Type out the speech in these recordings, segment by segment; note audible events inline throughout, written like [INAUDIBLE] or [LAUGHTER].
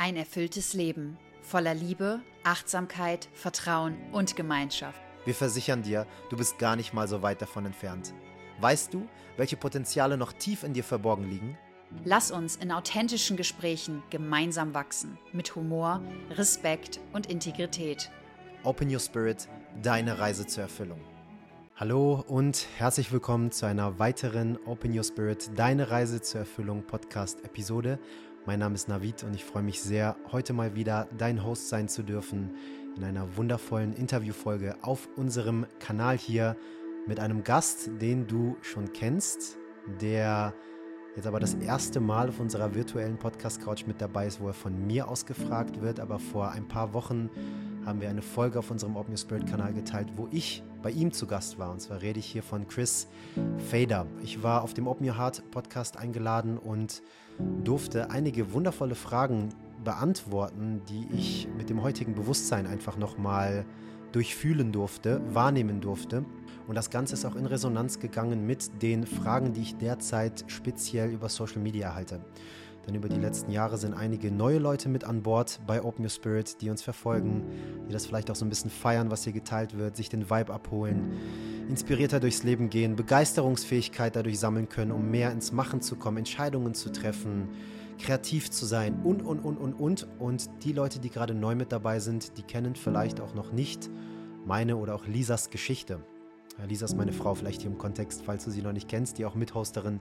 Ein erfülltes Leben voller Liebe, Achtsamkeit, Vertrauen und Gemeinschaft. Wir versichern dir, du bist gar nicht mal so weit davon entfernt. Weißt du, welche Potenziale noch tief in dir verborgen liegen? Lass uns in authentischen Gesprächen gemeinsam wachsen, mit Humor, Respekt und Integrität. Open Your Spirit, deine Reise zur Erfüllung. Hallo und herzlich willkommen zu einer weiteren Open Your Spirit, deine Reise zur Erfüllung Podcast-Episode. Mein Name ist Navid und ich freue mich sehr, heute mal wieder dein Host sein zu dürfen in einer wundervollen Interviewfolge auf unserem Kanal hier mit einem Gast, den du schon kennst, der jetzt aber das erste Mal auf unserer virtuellen Podcast-Couch mit dabei ist, wo er von mir aus gefragt wird. Aber vor ein paar Wochen haben wir eine Folge auf unserem Open Your Spirit Kanal geteilt, wo ich bei ihm zu Gast war. Und zwar rede ich hier von Chris Fader. Ich war auf dem Open Your Heart Podcast eingeladen und durfte einige wundervolle Fragen beantworten, die ich mit dem heutigen Bewusstsein einfach nochmal durchfühlen durfte, wahrnehmen durfte. Und das Ganze ist auch in Resonanz gegangen mit den Fragen, die ich derzeit speziell über Social Media erhalte. Denn über die letzten Jahre sind einige neue Leute mit an Bord bei Open Your Spirit, die uns verfolgen, die das vielleicht auch so ein bisschen feiern, was hier geteilt wird, sich den Vibe abholen, inspirierter durchs Leben gehen, Begeisterungsfähigkeit dadurch sammeln können, um mehr ins Machen zu kommen, Entscheidungen zu treffen, kreativ zu sein und, und, und, und, und. Und die Leute, die gerade neu mit dabei sind, die kennen vielleicht auch noch nicht meine oder auch Lisas Geschichte. Lisa ist meine Frau, vielleicht hier im Kontext, falls du sie noch nicht kennst, die auch Mithosterin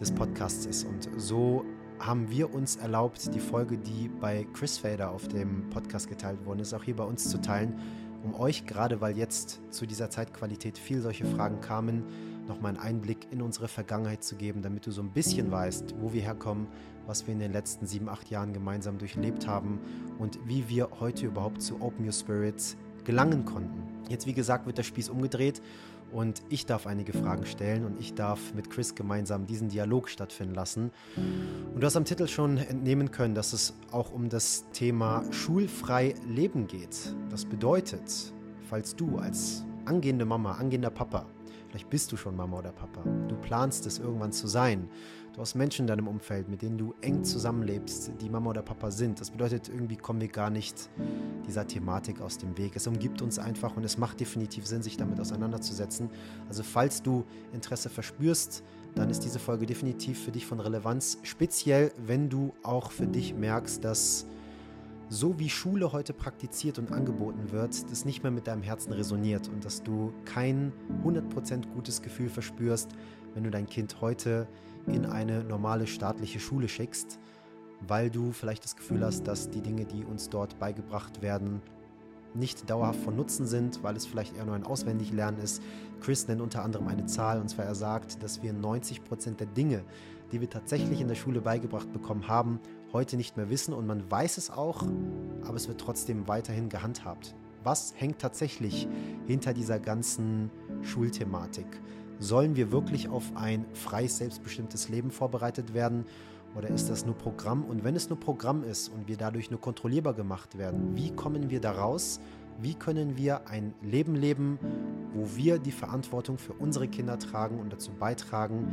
des Podcasts ist. Und so haben wir uns erlaubt, die Folge, die bei Chris Fader auf dem Podcast geteilt worden ist, auch hier bei uns zu teilen, um euch, gerade weil jetzt zu dieser Zeitqualität viel solche Fragen kamen, nochmal einen Einblick in unsere Vergangenheit zu geben, damit du so ein bisschen weißt, wo wir herkommen, was wir in den letzten sieben, acht Jahren gemeinsam durchlebt haben und wie wir heute überhaupt zu Open Your Spirits gelangen konnten. Jetzt, wie gesagt, wird der Spieß umgedreht und ich darf einige Fragen stellen und ich darf mit Chris gemeinsam diesen Dialog stattfinden lassen. Und du hast am Titel schon entnehmen können, dass es auch um das Thema schulfrei Leben geht. Das bedeutet, falls du als angehende Mama, angehender Papa, vielleicht bist du schon Mama oder Papa, du planst es irgendwann zu sein, Du hast Menschen in deinem Umfeld, mit denen du eng zusammenlebst, die Mama oder Papa sind. Das bedeutet, irgendwie kommen wir gar nicht dieser Thematik aus dem Weg. Es umgibt uns einfach und es macht definitiv Sinn, sich damit auseinanderzusetzen. Also falls du Interesse verspürst, dann ist diese Folge definitiv für dich von Relevanz. Speziell, wenn du auch für dich merkst, dass so wie Schule heute praktiziert und angeboten wird, das nicht mehr mit deinem Herzen resoniert und dass du kein 100% gutes Gefühl verspürst, wenn du dein Kind heute in eine normale staatliche Schule schickst, weil du vielleicht das Gefühl hast, dass die Dinge, die uns dort beigebracht werden, nicht dauerhaft von Nutzen sind, weil es vielleicht eher nur ein Auswendiglernen ist. Chris nennt unter anderem eine Zahl, und zwar er sagt, dass wir 90 Prozent der Dinge, die wir tatsächlich in der Schule beigebracht bekommen haben, heute nicht mehr wissen und man weiß es auch, aber es wird trotzdem weiterhin gehandhabt. Was hängt tatsächlich hinter dieser ganzen Schulthematik? Sollen wir wirklich auf ein freies, selbstbestimmtes Leben vorbereitet werden? Oder ist das nur Programm? Und wenn es nur Programm ist und wir dadurch nur kontrollierbar gemacht werden, wie kommen wir da raus? Wie können wir ein Leben leben, wo wir die Verantwortung für unsere Kinder tragen und dazu beitragen,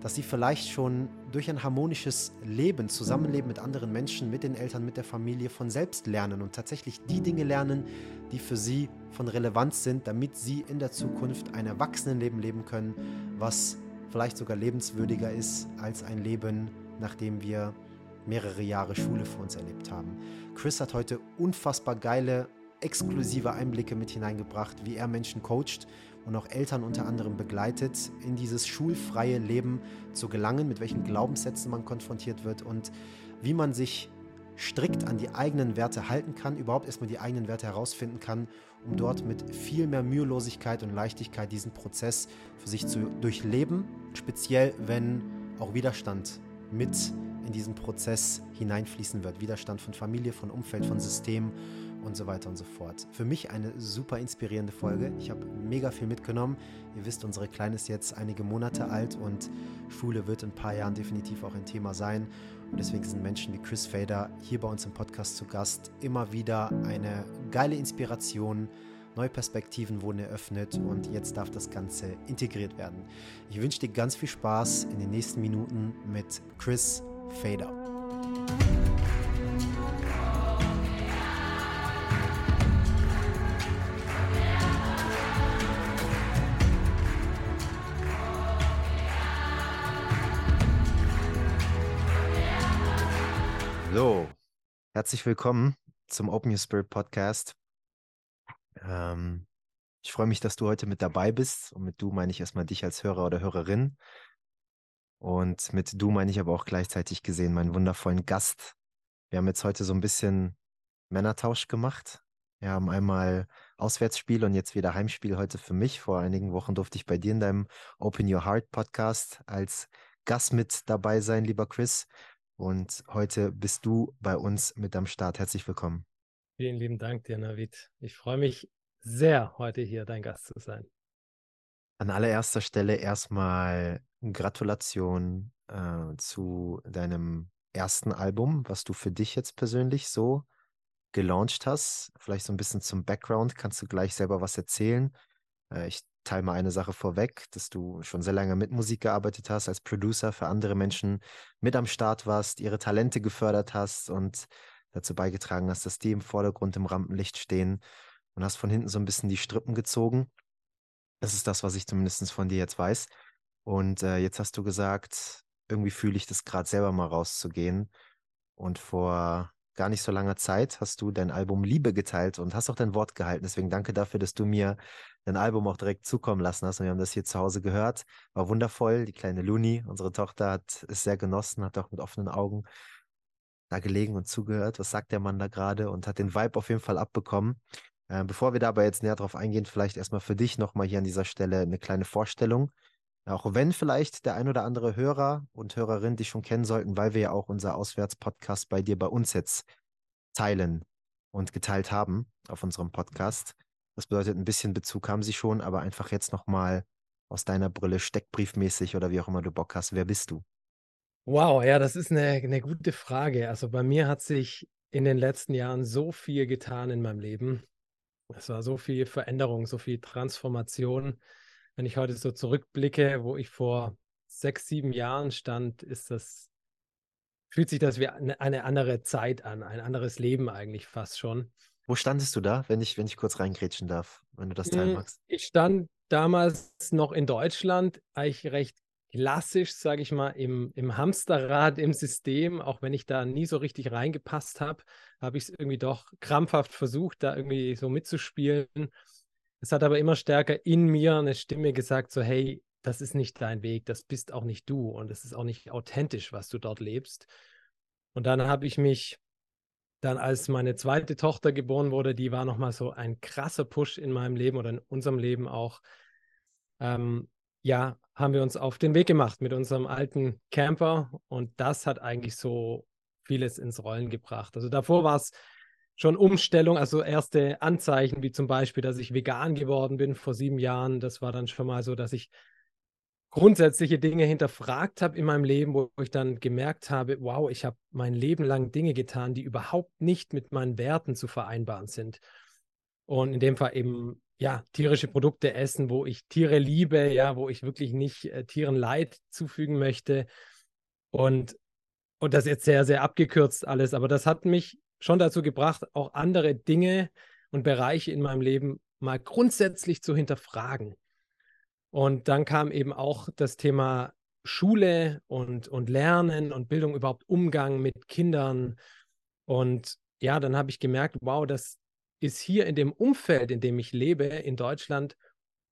dass sie vielleicht schon durch ein harmonisches Leben, Zusammenleben mit anderen Menschen, mit den Eltern, mit der Familie von selbst lernen und tatsächlich die Dinge lernen, die für sie von Relevanz sind, damit sie in der Zukunft ein Erwachsenenleben leben können, was vielleicht sogar lebenswürdiger ist als ein Leben, nachdem wir mehrere Jahre Schule für uns erlebt haben. Chris hat heute unfassbar geile, exklusive Einblicke mit hineingebracht, wie er Menschen coacht und auch Eltern unter anderem begleitet, in dieses schulfreie Leben zu gelangen, mit welchen Glaubenssätzen man konfrontiert wird und wie man sich strikt an die eigenen Werte halten kann, überhaupt erstmal die eigenen Werte herausfinden kann, um dort mit viel mehr Mühelosigkeit und Leichtigkeit diesen Prozess für sich zu durchleben, speziell wenn auch Widerstand mit in diesen Prozess hineinfließen wird. Widerstand von Familie, von Umfeld, von System und so weiter und so fort. Für mich eine super inspirierende Folge. Ich habe mega viel mitgenommen. Ihr wisst, unsere Kleine ist jetzt einige Monate alt und Schule wird in ein paar Jahren definitiv auch ein Thema sein. Und deswegen sind Menschen wie Chris Fader hier bei uns im Podcast zu Gast immer wieder eine geile Inspiration. Neue Perspektiven wurden eröffnet und jetzt darf das Ganze integriert werden. Ich wünsche dir ganz viel Spaß in den nächsten Minuten mit Chris Fader. Herzlich willkommen zum Open Your Spirit Podcast. Ähm, ich freue mich, dass du heute mit dabei bist. Und mit du meine ich erstmal dich als Hörer oder Hörerin. Und mit du meine ich aber auch gleichzeitig gesehen meinen wundervollen Gast. Wir haben jetzt heute so ein bisschen Männertausch gemacht. Wir haben einmal Auswärtsspiel und jetzt wieder Heimspiel heute für mich. Vor einigen Wochen durfte ich bei dir in deinem Open Your Heart Podcast als Gast mit dabei sein, lieber Chris. Und heute bist du bei uns mit am Start. Herzlich willkommen. Vielen lieben Dank dir, Navid. Ich freue mich sehr, heute hier dein Gast zu sein. An allererster Stelle erstmal Gratulation äh, zu deinem ersten Album, was du für dich jetzt persönlich so gelauncht hast. Vielleicht so ein bisschen zum Background. Kannst du gleich selber was erzählen? Äh, ich teile mal eine Sache vorweg, dass du schon sehr lange mit Musik gearbeitet hast, als Producer für andere Menschen mit am Start warst, ihre Talente gefördert hast und dazu beigetragen hast, dass die im Vordergrund im Rampenlicht stehen und hast von hinten so ein bisschen die Strippen gezogen. Das ist das, was ich zumindest von dir jetzt weiß. Und äh, jetzt hast du gesagt, irgendwie fühle ich das gerade selber mal rauszugehen. Und vor gar nicht so langer Zeit hast du dein Album Liebe geteilt und hast auch dein Wort gehalten. Deswegen danke dafür, dass du mir dein Album auch direkt zukommen lassen hast. Und wir haben das hier zu Hause gehört. War wundervoll. Die kleine Luni, unsere Tochter, hat es sehr genossen, hat auch mit offenen Augen da gelegen und zugehört. Was sagt der Mann da gerade? Und hat den Vibe auf jeden Fall abbekommen. Äh, bevor wir da aber jetzt näher drauf eingehen, vielleicht erstmal für dich nochmal hier an dieser Stelle eine kleine Vorstellung. Auch wenn vielleicht der ein oder andere Hörer und Hörerin dich schon kennen sollten, weil wir ja auch unser Auswärtspodcast bei dir bei uns jetzt teilen und geteilt haben auf unserem Podcast. Das bedeutet, ein bisschen Bezug haben sie schon, aber einfach jetzt nochmal aus deiner Brille steckbriefmäßig oder wie auch immer du Bock hast. Wer bist du? Wow, ja, das ist eine, eine gute Frage. Also bei mir hat sich in den letzten Jahren so viel getan in meinem Leben. Es war so viel Veränderung, so viel Transformation. Wenn ich heute so zurückblicke, wo ich vor sechs, sieben Jahren stand, ist das, fühlt sich das wie eine, eine andere Zeit an, ein anderes Leben eigentlich fast schon. Wo standest du da, wenn ich, wenn ich kurz reingrätschen darf, wenn du das teilen hm, magst? Ich stand damals noch in Deutschland, eigentlich recht klassisch, sage ich mal, im, im Hamsterrad, im System, auch wenn ich da nie so richtig reingepasst habe, habe ich es irgendwie doch krampfhaft versucht, da irgendwie so mitzuspielen. Es hat aber immer stärker in mir eine Stimme gesagt, so hey, das ist nicht dein Weg, das bist auch nicht du und es ist auch nicht authentisch, was du dort lebst. Und dann habe ich mich dann, als meine zweite Tochter geboren wurde, die war nochmal so ein krasser Push in meinem Leben oder in unserem Leben auch. Ähm, ja, haben wir uns auf den Weg gemacht mit unserem alten Camper und das hat eigentlich so vieles ins Rollen gebracht. Also davor war es schon Umstellung, also erste Anzeichen, wie zum Beispiel, dass ich vegan geworden bin vor sieben Jahren. Das war dann schon mal so, dass ich grundsätzliche Dinge hinterfragt habe in meinem Leben, wo ich dann gemerkt habe, wow, ich habe mein Leben lang Dinge getan, die überhaupt nicht mit meinen Werten zu vereinbaren sind. Und in dem Fall eben ja, tierische Produkte essen, wo ich Tiere liebe, ja, wo ich wirklich nicht äh, Tieren Leid zufügen möchte. Und, und das jetzt sehr, sehr abgekürzt alles. Aber das hat mich schon dazu gebracht, auch andere Dinge und Bereiche in meinem Leben mal grundsätzlich zu hinterfragen. Und dann kam eben auch das Thema Schule und, und Lernen und Bildung, überhaupt Umgang mit Kindern. Und ja, dann habe ich gemerkt, wow, das, ist hier in dem Umfeld, in dem ich lebe, in Deutschland,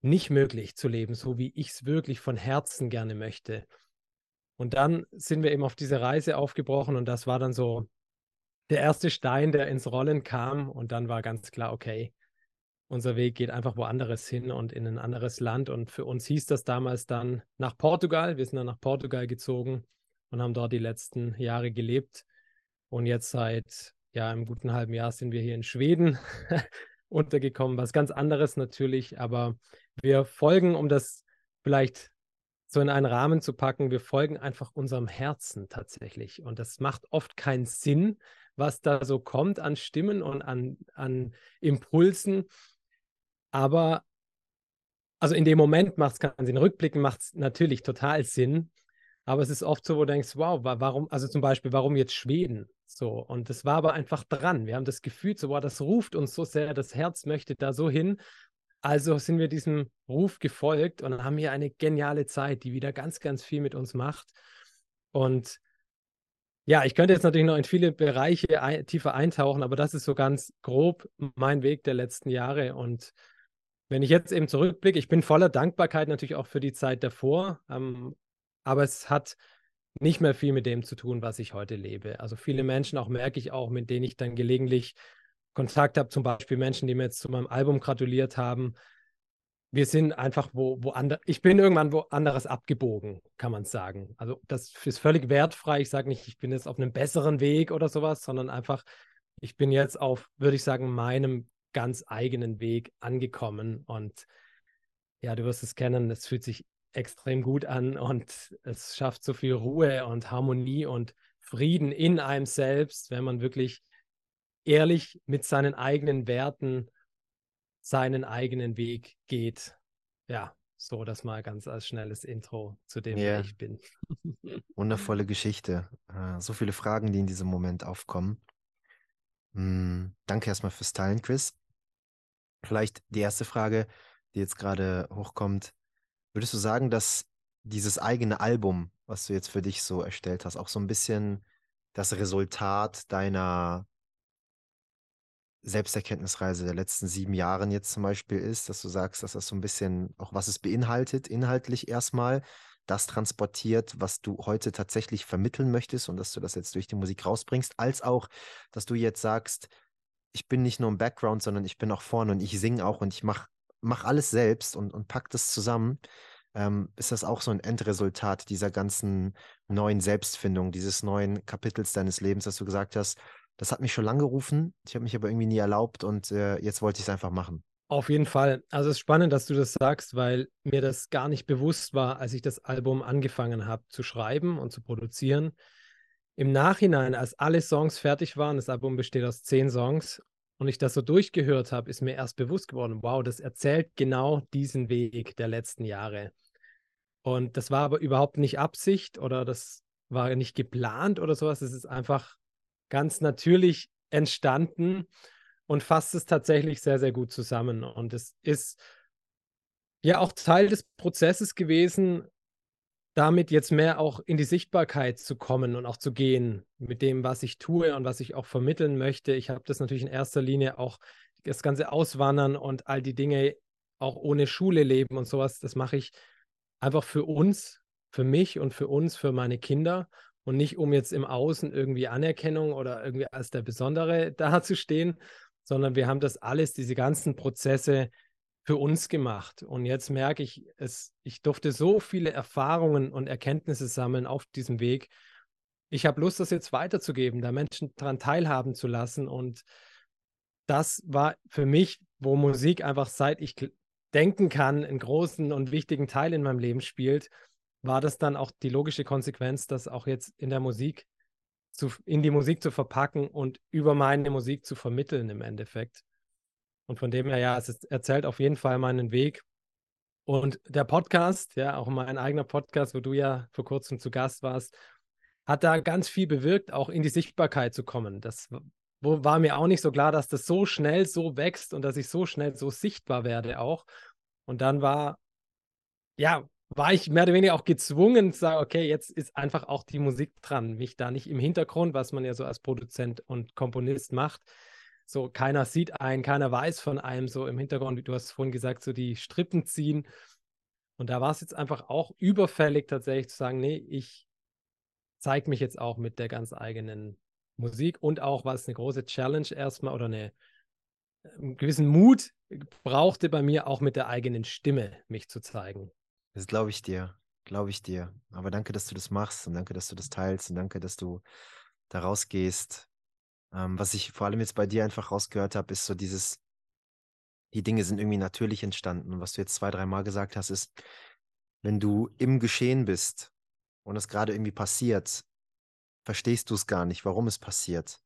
nicht möglich zu leben, so wie ich es wirklich von Herzen gerne möchte. Und dann sind wir eben auf diese Reise aufgebrochen und das war dann so der erste Stein, der ins Rollen kam. Und dann war ganz klar, okay, unser Weg geht einfach woanders hin und in ein anderes Land. Und für uns hieß das damals dann nach Portugal. Wir sind dann nach Portugal gezogen und haben dort die letzten Jahre gelebt. Und jetzt seit ja, im guten halben Jahr sind wir hier in Schweden [LAUGHS] untergekommen. Was ganz anderes natürlich, aber wir folgen, um das vielleicht so in einen Rahmen zu packen, wir folgen einfach unserem Herzen tatsächlich. Und das macht oft keinen Sinn, was da so kommt an Stimmen und an, an Impulsen. Aber also in dem Moment macht es keinen Sinn. Rückblicken macht es natürlich total Sinn. Aber es ist oft so, wo du denkst, wow, warum, also zum Beispiel, warum jetzt Schweden? So, und das war aber einfach dran. Wir haben das Gefühl, so, wow, das ruft uns so sehr, das Herz möchte da so hin. Also sind wir diesem Ruf gefolgt und haben hier eine geniale Zeit, die wieder ganz, ganz viel mit uns macht. Und Ja, ich könnte jetzt natürlich noch in viele Bereiche ein, tiefer eintauchen, aber das ist so ganz grob mein Weg der letzten Jahre. Und wenn ich jetzt eben zurückblicke, ich bin voller Dankbarkeit natürlich auch für die Zeit davor, ähm, aber es hat nicht mehr viel mit dem zu tun, was ich heute lebe. Also viele Menschen, auch merke ich auch, mit denen ich dann gelegentlich Kontakt habe, zum Beispiel Menschen, die mir jetzt zu meinem Album gratuliert haben, wir sind einfach wo, woanders. Ich bin irgendwann woanders abgebogen, kann man sagen. Also das ist völlig wertfrei. Ich sage nicht, ich bin jetzt auf einem besseren Weg oder sowas, sondern einfach, ich bin jetzt auf, würde ich sagen, meinem ganz eigenen Weg angekommen. Und ja, du wirst es kennen, es fühlt sich extrem gut an und es schafft so viel Ruhe und Harmonie und Frieden in einem selbst, wenn man wirklich ehrlich mit seinen eigenen Werten seinen eigenen Weg geht. Ja, so das mal ganz als schnelles Intro zu dem, yeah. wer ich bin. [LAUGHS] Wundervolle Geschichte. Äh, so viele Fragen, die in diesem Moment aufkommen. Hm, danke erstmal fürs Teilen, Chris. Vielleicht die erste Frage, die jetzt gerade hochkommt. Würdest du sagen, dass dieses eigene Album, was du jetzt für dich so erstellt hast, auch so ein bisschen das Resultat deiner Selbsterkenntnisreise der letzten sieben Jahren jetzt zum Beispiel ist, dass du sagst, dass das so ein bisschen auch was es beinhaltet, inhaltlich erstmal, das transportiert, was du heute tatsächlich vermitteln möchtest und dass du das jetzt durch die Musik rausbringst, als auch, dass du jetzt sagst, ich bin nicht nur im Background, sondern ich bin auch vorne und ich singe auch und ich mache mach alles selbst und, und pack das zusammen. Ähm, ist das auch so ein Endresultat dieser ganzen neuen Selbstfindung, dieses neuen Kapitels deines Lebens, dass du gesagt hast, das hat mich schon lange gerufen. Ich habe mich aber irgendwie nie erlaubt und äh, jetzt wollte ich es einfach machen. Auf jeden Fall. Also es ist spannend, dass du das sagst, weil mir das gar nicht bewusst war, als ich das Album angefangen habe zu schreiben und zu produzieren. Im Nachhinein, als alle Songs fertig waren, das Album besteht aus zehn Songs, und ich das so durchgehört habe, ist mir erst bewusst geworden, wow, das erzählt genau diesen Weg der letzten Jahre. Und das war aber überhaupt nicht Absicht oder das war nicht geplant oder sowas. Es ist einfach ganz natürlich entstanden und fasst es tatsächlich sehr, sehr gut zusammen. Und es ist ja auch Teil des Prozesses gewesen, damit jetzt mehr auch in die Sichtbarkeit zu kommen und auch zu gehen mit dem, was ich tue und was ich auch vermitteln möchte. Ich habe das natürlich in erster Linie auch das ganze Auswandern und all die Dinge auch ohne Schule leben und sowas. Das mache ich einfach für uns, für mich und für uns, für meine Kinder und nicht um jetzt im Außen irgendwie Anerkennung oder irgendwie als der Besondere [LAUGHS] dazustehen, sondern wir haben das alles, diese ganzen Prozesse für uns gemacht. Und jetzt merke ich, es, ich durfte so viele Erfahrungen und Erkenntnisse sammeln auf diesem Weg. Ich habe Lust, das jetzt weiterzugeben, da Menschen daran teilhaben zu lassen. Und das war für mich, wo Musik einfach seit ich denken kann, einen großen und wichtigen Teil in meinem Leben spielt war das dann auch die logische Konsequenz, das auch jetzt in der Musik zu, in die Musik zu verpacken und über meine Musik zu vermitteln im Endeffekt. Und von dem her, ja, es erzählt auf jeden Fall meinen Weg. Und der Podcast, ja, auch mein eigener Podcast, wo du ja vor kurzem zu Gast warst, hat da ganz viel bewirkt, auch in die Sichtbarkeit zu kommen. Das war mir auch nicht so klar, dass das so schnell so wächst und dass ich so schnell so sichtbar werde auch. Und dann war, ja, war ich mehr oder weniger auch gezwungen zu sagen, okay, jetzt ist einfach auch die Musik dran, mich da nicht im Hintergrund, was man ja so als Produzent und Komponist macht. So, keiner sieht einen, keiner weiß von einem so im Hintergrund, wie du hast vorhin gesagt, so die Strippen ziehen. Und da war es jetzt einfach auch überfällig, tatsächlich zu sagen, nee, ich zeige mich jetzt auch mit der ganz eigenen Musik und auch, was eine große Challenge erstmal oder eine, einen gewissen Mut brauchte bei mir, auch mit der eigenen Stimme mich zu zeigen. Das glaube ich dir, glaube ich dir. Aber danke, dass du das machst und danke, dass du das teilst und danke, dass du da rausgehst. Ähm, was ich vor allem jetzt bei dir einfach rausgehört habe, ist so dieses, die Dinge sind irgendwie natürlich entstanden. Und was du jetzt zwei, dreimal gesagt hast, ist, wenn du im Geschehen bist und es gerade irgendwie passiert, verstehst du es gar nicht, warum es passiert.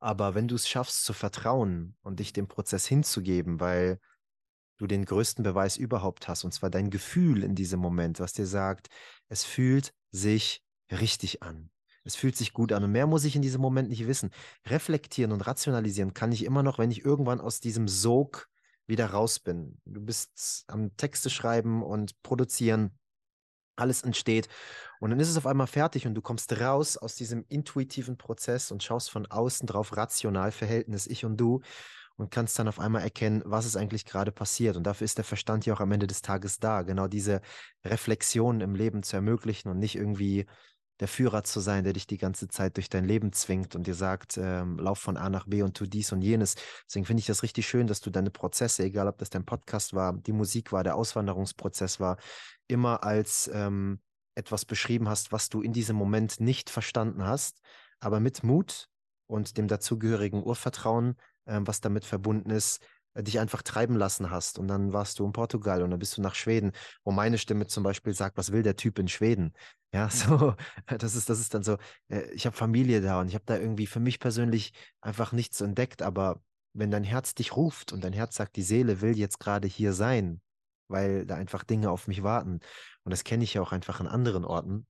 Aber wenn du es schaffst zu vertrauen und dich dem Prozess hinzugeben, weil du den größten Beweis überhaupt hast, und zwar dein Gefühl in diesem Moment, was dir sagt, es fühlt sich richtig an. Es fühlt sich gut an. Und mehr muss ich in diesem Moment nicht wissen. Reflektieren und rationalisieren kann ich immer noch, wenn ich irgendwann aus diesem Sog wieder raus bin. Du bist am Texte schreiben und produzieren. alles entsteht. Und dann ist es auf einmal fertig und du kommst raus aus diesem intuitiven Prozess und schaust von außen drauf rational, Verhältnis ich und du und kannst dann auf einmal erkennen, was ist eigentlich gerade passiert. Und dafür ist der Verstand ja auch am Ende des Tages da, genau diese Reflexionen im Leben zu ermöglichen und nicht irgendwie der Führer zu sein, der dich die ganze Zeit durch dein Leben zwingt und dir sagt, ähm, lauf von A nach B und tu dies und jenes. Deswegen finde ich das richtig schön, dass du deine Prozesse, egal ob das dein Podcast war, die Musik war, der Auswanderungsprozess war, immer als ähm, etwas beschrieben hast, was du in diesem Moment nicht verstanden hast, aber mit Mut und dem dazugehörigen Urvertrauen, ähm, was damit verbunden ist, dich einfach treiben lassen hast. Und dann warst du in Portugal und dann bist du nach Schweden, wo meine Stimme zum Beispiel sagt, was will der Typ in Schweden? Ja, [LAUGHS] Mhm. so, das ist, das ist dann so, äh, ich habe Familie da und ich habe da irgendwie für mich persönlich einfach nichts entdeckt, aber wenn dein Herz dich ruft und dein Herz sagt, die Seele will jetzt gerade hier sein, weil da einfach Dinge auf mich warten. Und das kenne ich ja auch einfach an anderen Orten.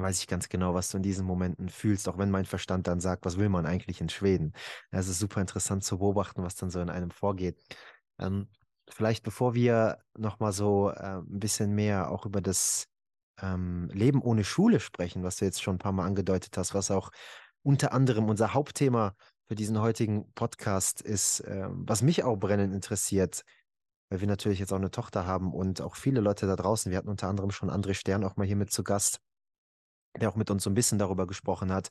Weiß ich ganz genau, was du in diesen Momenten fühlst, auch wenn mein Verstand dann sagt, was will man eigentlich in Schweden? Es ist super interessant zu beobachten, was dann so in einem vorgeht. Ähm, vielleicht bevor wir nochmal so äh, ein bisschen mehr auch über das ähm, Leben ohne Schule sprechen, was du jetzt schon ein paar Mal angedeutet hast, was auch unter anderem unser Hauptthema für diesen heutigen Podcast ist, ähm, was mich auch brennend interessiert, weil wir natürlich jetzt auch eine Tochter haben und auch viele Leute da draußen. Wir hatten unter anderem schon André Stern auch mal hier mit zu Gast, der auch mit uns so ein bisschen darüber gesprochen hat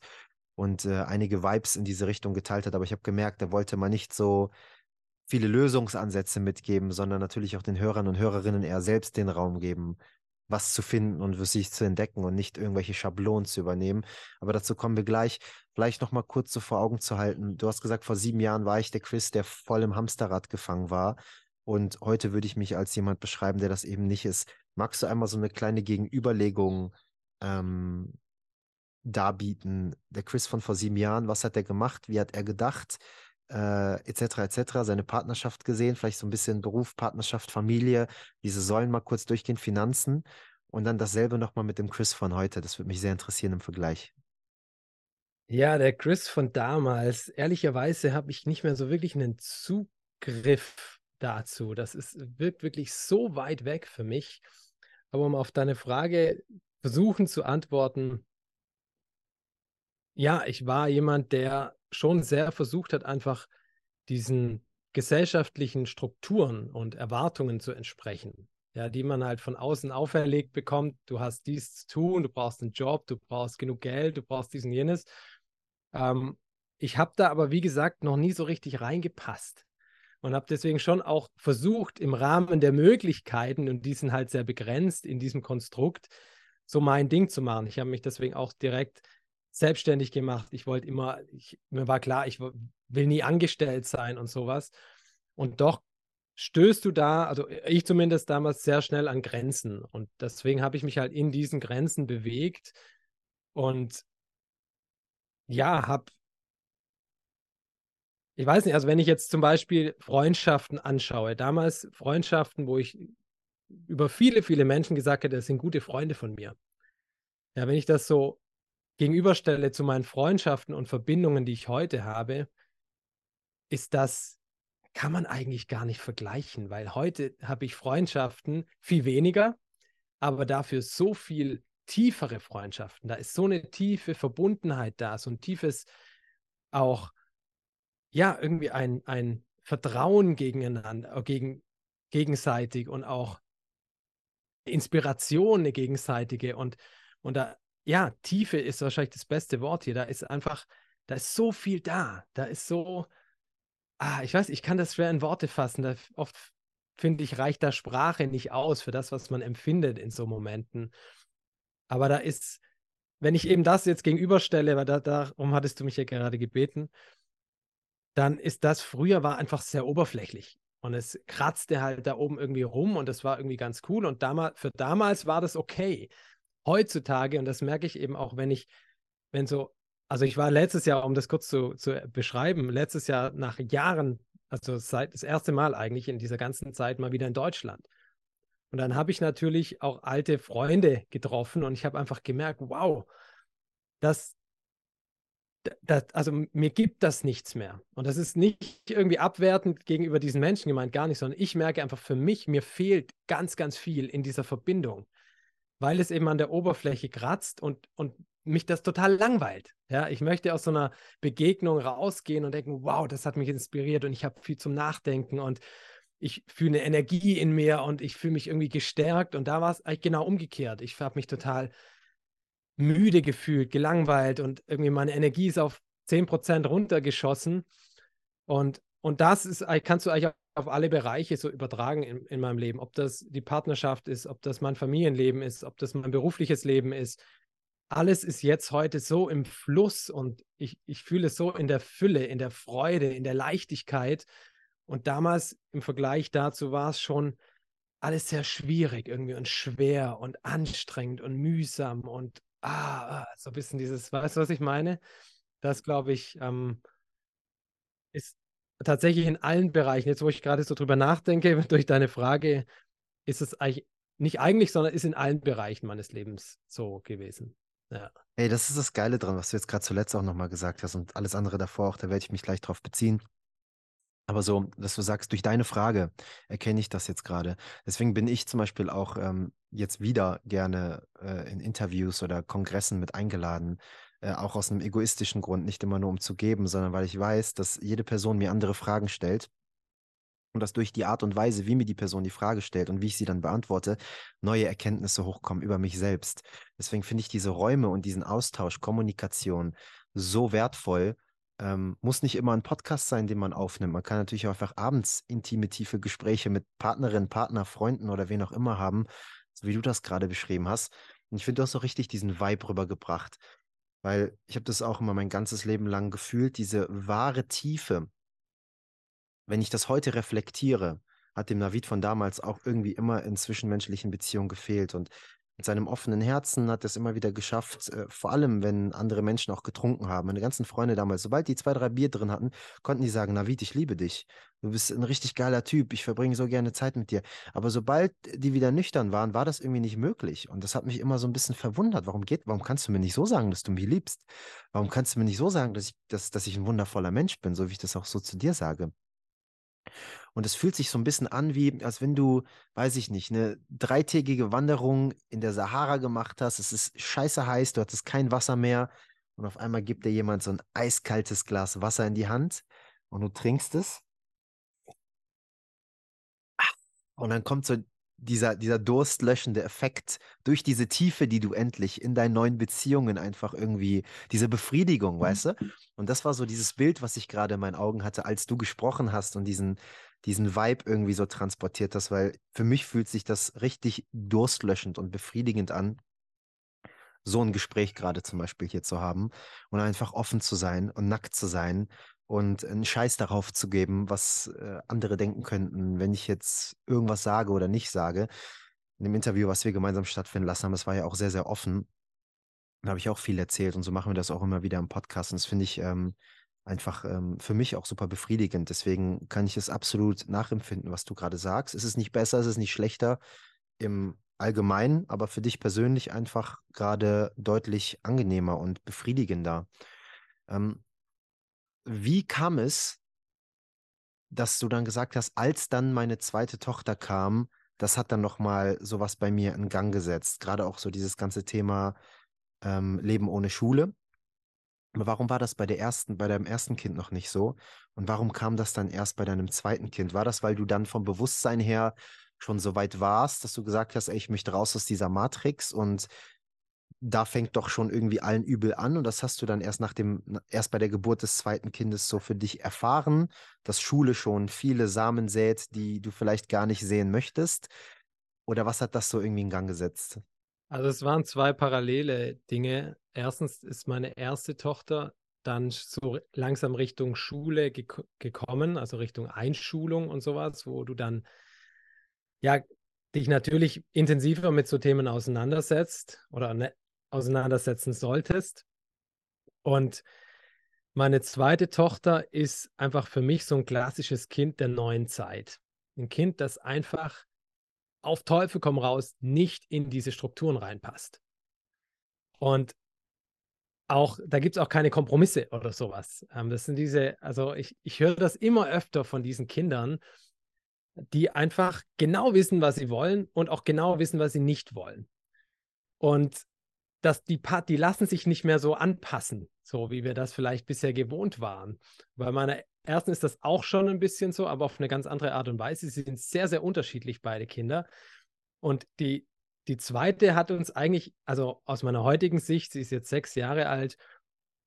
und äh, einige Vibes in diese Richtung geteilt hat. Aber ich habe gemerkt, er wollte mal nicht so viele Lösungsansätze mitgeben, sondern natürlich auch den Hörern und Hörerinnen eher selbst den Raum geben, was zu finden und für sich zu entdecken und nicht irgendwelche Schablonen zu übernehmen. Aber dazu kommen wir gleich. Vielleicht noch mal kurz so vor Augen zu halten. Du hast gesagt, vor sieben Jahren war ich der Chris, der voll im Hamsterrad gefangen war. Und heute würde ich mich als jemand beschreiben, der das eben nicht ist. Magst du einmal so eine kleine Gegenüberlegung ähm, darbieten? Der Chris von vor sieben Jahren, was hat er gemacht? Wie hat er gedacht? Äh, etc. etc. Seine Partnerschaft gesehen, vielleicht so ein bisschen Beruf, Partnerschaft, Familie, diese Säulen mal kurz durchgehen, Finanzen und dann dasselbe nochmal mit dem Chris von heute. Das würde mich sehr interessieren im Vergleich. Ja, der Chris von damals, ehrlicherweise habe ich nicht mehr so wirklich einen Zugriff dazu. Das ist, wirkt wirklich so weit weg für mich. Aber um auf deine Frage versuchen zu antworten, ja, ich war jemand, der schon sehr versucht hat, einfach diesen gesellschaftlichen Strukturen und Erwartungen zu entsprechen, ja, die man halt von außen auferlegt bekommt. Du hast dies zu tun, du brauchst einen Job, du brauchst genug Geld, du brauchst diesen jenes. Ähm, ich habe da aber, wie gesagt, noch nie so richtig reingepasst und habe deswegen schon auch versucht, im Rahmen der Möglichkeiten, und die sind halt sehr begrenzt in diesem Konstrukt, so mein Ding zu machen. Ich habe mich deswegen auch direkt selbstständig gemacht. Ich wollte immer, ich, mir war klar, ich will nie angestellt sein und sowas. Und doch stößt du da, also ich zumindest damals sehr schnell an Grenzen. Und deswegen habe ich mich halt in diesen Grenzen bewegt und ja, habe, ich weiß nicht, also wenn ich jetzt zum Beispiel Freundschaften anschaue, damals Freundschaften, wo ich über viele, viele Menschen gesagt hätte, das sind gute Freunde von mir. Ja, wenn ich das so gegenüberstelle zu meinen Freundschaften und Verbindungen, die ich heute habe, ist das, kann man eigentlich gar nicht vergleichen, weil heute habe ich Freundschaften viel weniger, aber dafür so viel tiefere Freundschaften. Da ist so eine tiefe Verbundenheit da, so ein tiefes auch, ja, irgendwie ein, ein Vertrauen gegeneinander, gegen, gegenseitig und auch Inspiration, eine gegenseitige und, und da, ja, Tiefe ist wahrscheinlich das beste Wort hier. Da ist einfach, da ist so viel da. Da ist so, ah, ich weiß, ich kann das schwer in Worte fassen. Da oft finde ich, reicht da Sprache nicht aus für das, was man empfindet in so Momenten. Aber da ist, wenn ich eben das jetzt gegenüberstelle, weil da, darum hattest du mich ja gerade gebeten, dann ist das früher war einfach sehr oberflächlich. Und es kratzte halt da oben irgendwie rum und das war irgendwie ganz cool. Und damals, für damals war das okay. Heutzutage, und das merke ich eben auch, wenn ich, wenn so, also ich war letztes Jahr, um das kurz zu, zu beschreiben, letztes Jahr nach Jahren, also seit das erste Mal eigentlich in dieser ganzen Zeit mal wieder in Deutschland. Und dann habe ich natürlich auch alte Freunde getroffen und ich habe einfach gemerkt, wow, das, das, also mir gibt das nichts mehr. Und das ist nicht irgendwie abwertend gegenüber diesen Menschen gemeint, gar nicht, sondern ich merke einfach für mich, mir fehlt ganz, ganz viel in dieser Verbindung. weil es eben an der Oberfläche kratzt und, und mich das total langweilt. Ja, ich möchte aus so einer Begegnung rausgehen und denken, wow, das hat mich inspiriert und ich habe viel zum Nachdenken und ich fühle eine Energie in mir und ich fühle mich irgendwie gestärkt. Und da war es eigentlich genau umgekehrt. Ich habe mich total müde gefühlt, gelangweilt und irgendwie meine Energie ist auf 10% runtergeschossen. Und, und das ist, kannst du eigentlich auf alle Bereiche so übertragen in, in meinem Leben. Ob das die Partnerschaft ist, ob das mein Familienleben ist, ob das mein berufliches Leben ist. Alles ist jetzt heute so im Fluss und ich, ich fühle es so in der Fülle, in der Freude, in der Leichtigkeit. Und damals im Vergleich dazu war es schon alles sehr schwierig irgendwie und schwer und anstrengend und mühsam und ah, ah so ein bisschen dieses, weißt du, was ich meine? Das glaube ich, ähm, ist tatsächlich in allen Bereichen, jetzt wo ich gerade so drüber nachdenke, [LAUGHS] durch deine Frage, ist es eigentlich nicht eigentlich, sondern ist in allen Bereichen meines Lebens so gewesen. Ja. Ey, das ist das Geile dran, was du jetzt gerade zuletzt auch nochmal gesagt hast und alles andere davor auch, da werde ich mich gleich drauf beziehen. Aber so, dass du sagst, durch deine Frage erkenne ich das jetzt gerade. Deswegen bin ich zum Beispiel auch ähm, jetzt wieder gerne äh, in Interviews oder Kongressen mit eingeladen, äh, auch aus einem egoistischen Grund, nicht immer nur um zu geben, sondern weil ich weiß, dass jede Person mir andere Fragen stellt und dass durch die Art und Weise, wie mir die Person die Frage stellt und wie ich sie dann beantworte, neue Erkenntnisse hochkommen über mich selbst. Deswegen finde ich diese Räume und diesen Austausch, Kommunikation so wertvoll. Ähm, muss nicht immer ein Podcast sein, den man aufnimmt. Man kann natürlich auch einfach abends intime, tiefe Gespräche mit Partnerinnen, Partner, Freunden oder wen auch immer haben, so wie du das gerade beschrieben hast. Und ich finde, du hast auch richtig diesen Vibe rübergebracht. Weil ich habe das auch immer mein ganzes Leben lang gefühlt, diese wahre Tiefe. Wenn ich das heute reflektiere, hat dem Navid von damals auch irgendwie immer in zwischenmenschlichen Beziehungen gefehlt. Und mit seinem offenen Herzen hat er es immer wieder geschafft, äh, vor allem wenn andere Menschen auch getrunken haben. Meine ganzen Freunde damals, sobald die zwei, drei Bier drin hatten, konnten die sagen, Navid, ich liebe dich. Du bist ein richtig geiler Typ, ich verbringe so gerne Zeit mit dir. Aber sobald die wieder nüchtern waren, war das irgendwie nicht möglich. Und das hat mich immer so ein bisschen verwundert. Warum geht, warum kannst du mir nicht so sagen, dass du mich liebst? Warum kannst du mir nicht so sagen, dass ich, dass, dass ich ein wundervoller Mensch bin, so wie ich das auch so zu dir sage? Und es fühlt sich so ein bisschen an, wie als wenn du, weiß ich nicht, eine dreitägige Wanderung in der Sahara gemacht hast. Es ist scheiße heiß, du hattest kein Wasser mehr. Und auf einmal gibt dir jemand so ein eiskaltes Glas Wasser in die Hand und du trinkst es. Und dann kommt so dieser, dieser durstlöschende Effekt durch diese Tiefe, die du endlich in deinen neuen Beziehungen einfach irgendwie, diese Befriedigung, mhm. weißt du? Und das war so dieses Bild, was ich gerade in meinen Augen hatte, als du gesprochen hast und diesen, diesen Vibe irgendwie so transportiert hast, weil für mich fühlt sich das richtig durstlöschend und befriedigend an, so ein Gespräch gerade zum Beispiel hier zu haben und einfach offen zu sein und nackt zu sein und einen Scheiß darauf zu geben, was äh, andere denken könnten, wenn ich jetzt irgendwas sage oder nicht sage. In dem Interview, was wir gemeinsam stattfinden lassen haben, es war ja auch sehr, sehr offen. Da habe ich auch viel erzählt und so machen wir das auch immer wieder im Podcast. Und das finde ich ähm, einfach ähm, für mich auch super befriedigend. Deswegen kann ich es absolut nachempfinden, was du gerade sagst. Es ist nicht besser, es ist nicht schlechter im Allgemeinen, aber für dich persönlich einfach gerade deutlich angenehmer und befriedigender. Ähm, wie kam es, dass du dann gesagt hast, als dann meine zweite Tochter kam, das hat dann nochmal sowas bei mir in Gang gesetzt. Gerade auch so dieses ganze Thema ähm, Leben ohne Schule. Warum war das bei der ersten, bei deinem ersten Kind noch nicht so? Und warum kam das dann erst bei deinem zweiten Kind? War das, weil du dann vom Bewusstsein her schon so weit warst, dass du gesagt hast, ey, ich möchte raus aus dieser Matrix und da fängt doch schon irgendwie allen übel an und das hast du dann erst nach dem, erst bei der Geburt des zweiten Kindes so für dich erfahren, dass Schule schon viele Samen sät, die du vielleicht gar nicht sehen möchtest. Oder was hat das so irgendwie in Gang gesetzt? Also es waren zwei parallele Dinge. Erstens ist meine erste Tochter dann so langsam Richtung Schule ge gekommen, also Richtung Einschulung und sowas, wo du dann ja dich natürlich intensiver mit so Themen auseinandersetzt oder ne, auseinandersetzen solltest. Und meine zweite Tochter ist einfach für mich so ein klassisches Kind der neuen Zeit. Ein Kind, das einfach auf Teufel komm raus nicht in diese Strukturen reinpasst. Und auch, da gibt es auch keine Kompromisse oder sowas. Ähm, das sind diese, also ich, ich höre das immer öfter von diesen Kindern, die einfach genau wissen, was sie wollen und auch genau wissen, was sie nicht wollen. Und dass die, die lassen sich nicht mehr so anpassen, so wie wir das vielleicht bisher gewohnt waren. Bei meiner ersten ist das auch schon ein bisschen so, aber auf eine ganz andere Art und Weise. Sie sind sehr, sehr unterschiedlich, beide Kinder. Und die, die zweite hat uns eigentlich, also aus meiner heutigen Sicht, sie ist jetzt sechs Jahre alt,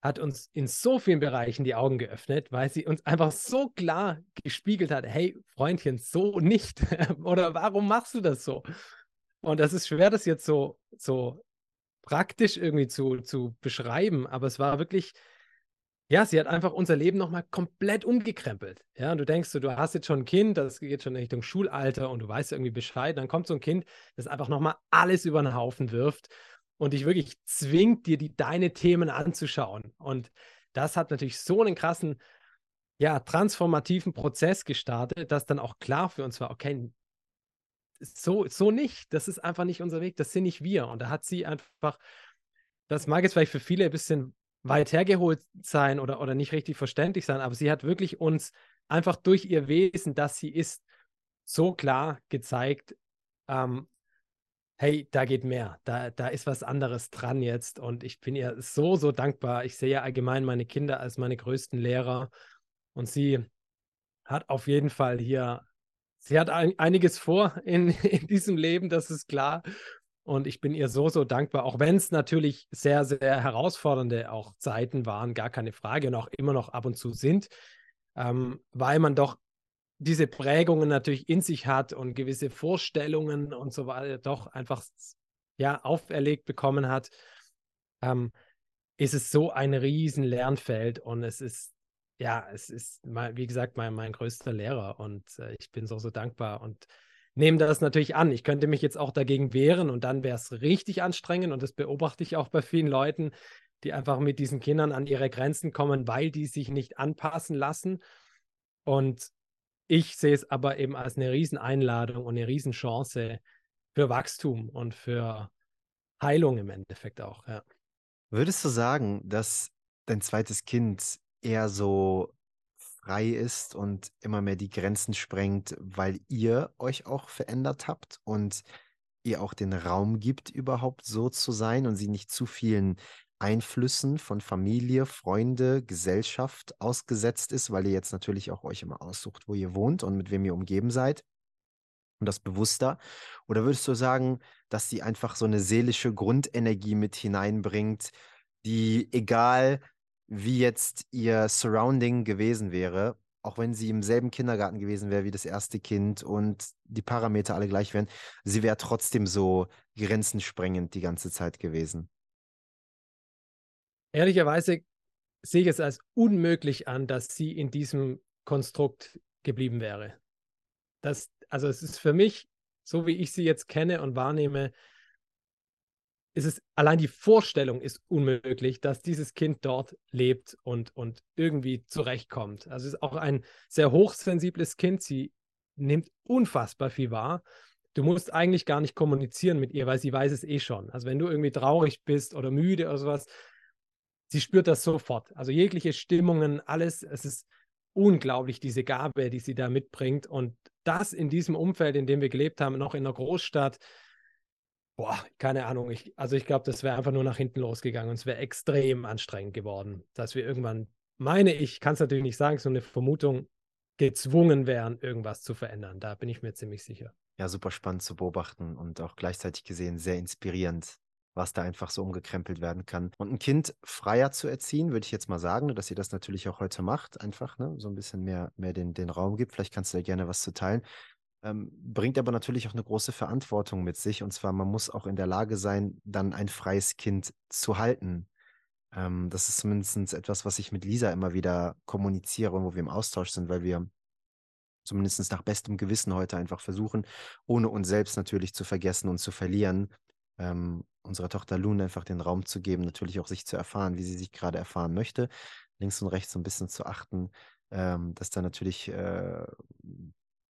hat uns in so vielen Bereichen die Augen geöffnet, weil sie uns einfach so klar gespiegelt hat, hey Freundchen, so nicht. [LAUGHS] Oder warum machst du das so? Und das ist schwer, das jetzt so, so praktisch irgendwie zu, zu beschreiben, aber es war wirklich, ja, sie hat einfach unser Leben nochmal komplett umgekrempelt. Ja, und du denkst, du hast jetzt schon ein Kind, das geht schon in Richtung Schulalter und du weißt irgendwie Bescheid, dann kommt so ein Kind, das einfach nochmal alles über den Haufen wirft und dich wirklich zwingt, dir die, deine Themen anzuschauen. Und das hat natürlich so einen krassen, ja, transformativen Prozess gestartet, dass dann auch klar für uns war, okay, so, so nicht. Das ist einfach nicht unser Weg. Das sind nicht wir. Und da hat sie einfach, das mag jetzt vielleicht für viele ein bisschen weit hergeholt sein oder, oder nicht richtig verständlich sein, aber sie hat wirklich uns einfach durch ihr Wesen, dass sie ist, so klar gezeigt, ähm, hey, da geht mehr, da, da ist was anderes dran jetzt und ich bin ihr so, so dankbar. Ich sehe allgemein meine Kinder als meine größten Lehrer und sie hat auf jeden Fall hier sie hat ein, einiges vor in, [LAUGHS] in diesem Leben, das ist klar. Und ich bin ihr so, so dankbar, auch wenn es natürlich sehr, sehr herausfordernde auch Zeiten waren, gar keine Frage und auch immer noch ab und zu sind, ähm, weil man doch diese Prägungen natürlich in sich hat und gewisse Vorstellungen und so weiter doch einfach ja auferlegt bekommen hat, ähm, ist es so ein riesen Lernfeld und es ist ja, es ist, mal, wie gesagt, mein, mein größter Lehrer und äh, ich bin so, so dankbar und nehme das natürlich an. Ich könnte mich jetzt auch dagegen wehren und dann wäre es richtig anstrengend und das beobachte ich auch bei vielen Leuten, die einfach mit diesen Kindern an ihre Grenzen kommen, weil die sich nicht anpassen lassen. Und ich sehe es aber eben als eine Rieseneinladung und eine Riesenchance für Wachstum und für Heilung im Endeffekt auch. Ja. Würdest du sagen, dass dein zweites Kind eher so frei ist und immer mehr die Grenzen sprengt, weil ihr euch auch verändert habt und ihr auch den Raum gibt, überhaupt so zu sein und sie nicht zu vielen Einflüssen von Familie, Freunde, Gesellschaft ausgesetzt ist, weil ihr jetzt natürlich auch euch immer aussucht, wo ihr wohnt und mit wem ihr umgeben seid und das bewusster? Oder würdest du sagen, dass sie einfach so eine seelische Grundenergie mit hineinbringt, die egal wie jetzt ihr Surrounding gewesen wäre, auch wenn sie im selben Kindergarten gewesen wäre wie das erste Kind und die Parameter alle gleich wären, sie wäre trotzdem so grenzensprengend die ganze Zeit gewesen. Ehrlicherweise sehe ich es als unmöglich an, dass sie in diesem Konstrukt geblieben wäre. Das, also es ist für mich, so wie ich sie jetzt kenne und wahrnehme, ist es allein die Vorstellung ist unmöglich, dass dieses Kind dort lebt und, und irgendwie zurechtkommt. Also es ist auch ein sehr hochsensibles Kind. Sie nimmt unfassbar viel wahr. Du musst eigentlich gar nicht kommunizieren mit ihr, weil sie weiß es eh schon. Also wenn du irgendwie traurig bist oder müde oder sowas, sie spürt das sofort. Also jegliche Stimmungen, alles, es ist unglaublich, diese Gabe, die sie da mitbringt. Und das in diesem Umfeld, in dem wir gelebt haben, noch in einer Großstadt, Boah, keine Ahnung. Ich, also ich glaube, das wäre einfach nur nach hinten losgegangen und es wäre extrem anstrengend geworden, dass wir irgendwann, meine ich, kann es natürlich nicht sagen, so eine Vermutung, gezwungen wären, irgendwas zu verändern. Da bin ich mir ziemlich sicher. Ja, super spannend zu beobachten und auch gleichzeitig gesehen sehr inspirierend, was da einfach so umgekrempelt werden kann. Und ein Kind freier zu erziehen, würde ich jetzt mal sagen, dass ihr das natürlich auch heute macht, einfach, ne, so ein bisschen mehr, mehr den, den Raum gibt. Vielleicht kannst du ja gerne was zu teilen. Ähm, bringt aber natürlich auch eine große Verantwortung mit sich. Und zwar, man muss auch in der Lage sein, dann ein freies Kind zu halten. Ähm, das ist zumindest etwas, was ich mit Lisa immer wieder kommuniziere und wo wir im Austausch sind, weil wir zumindest nach bestem Gewissen heute einfach versuchen, ohne uns selbst natürlich zu vergessen und zu verlieren, ähm, unserer Tochter Luna einfach den Raum zu geben, natürlich auch sich zu erfahren, wie sie sich gerade erfahren möchte, links und rechts so ein bisschen zu achten, ähm, dass da natürlich äh,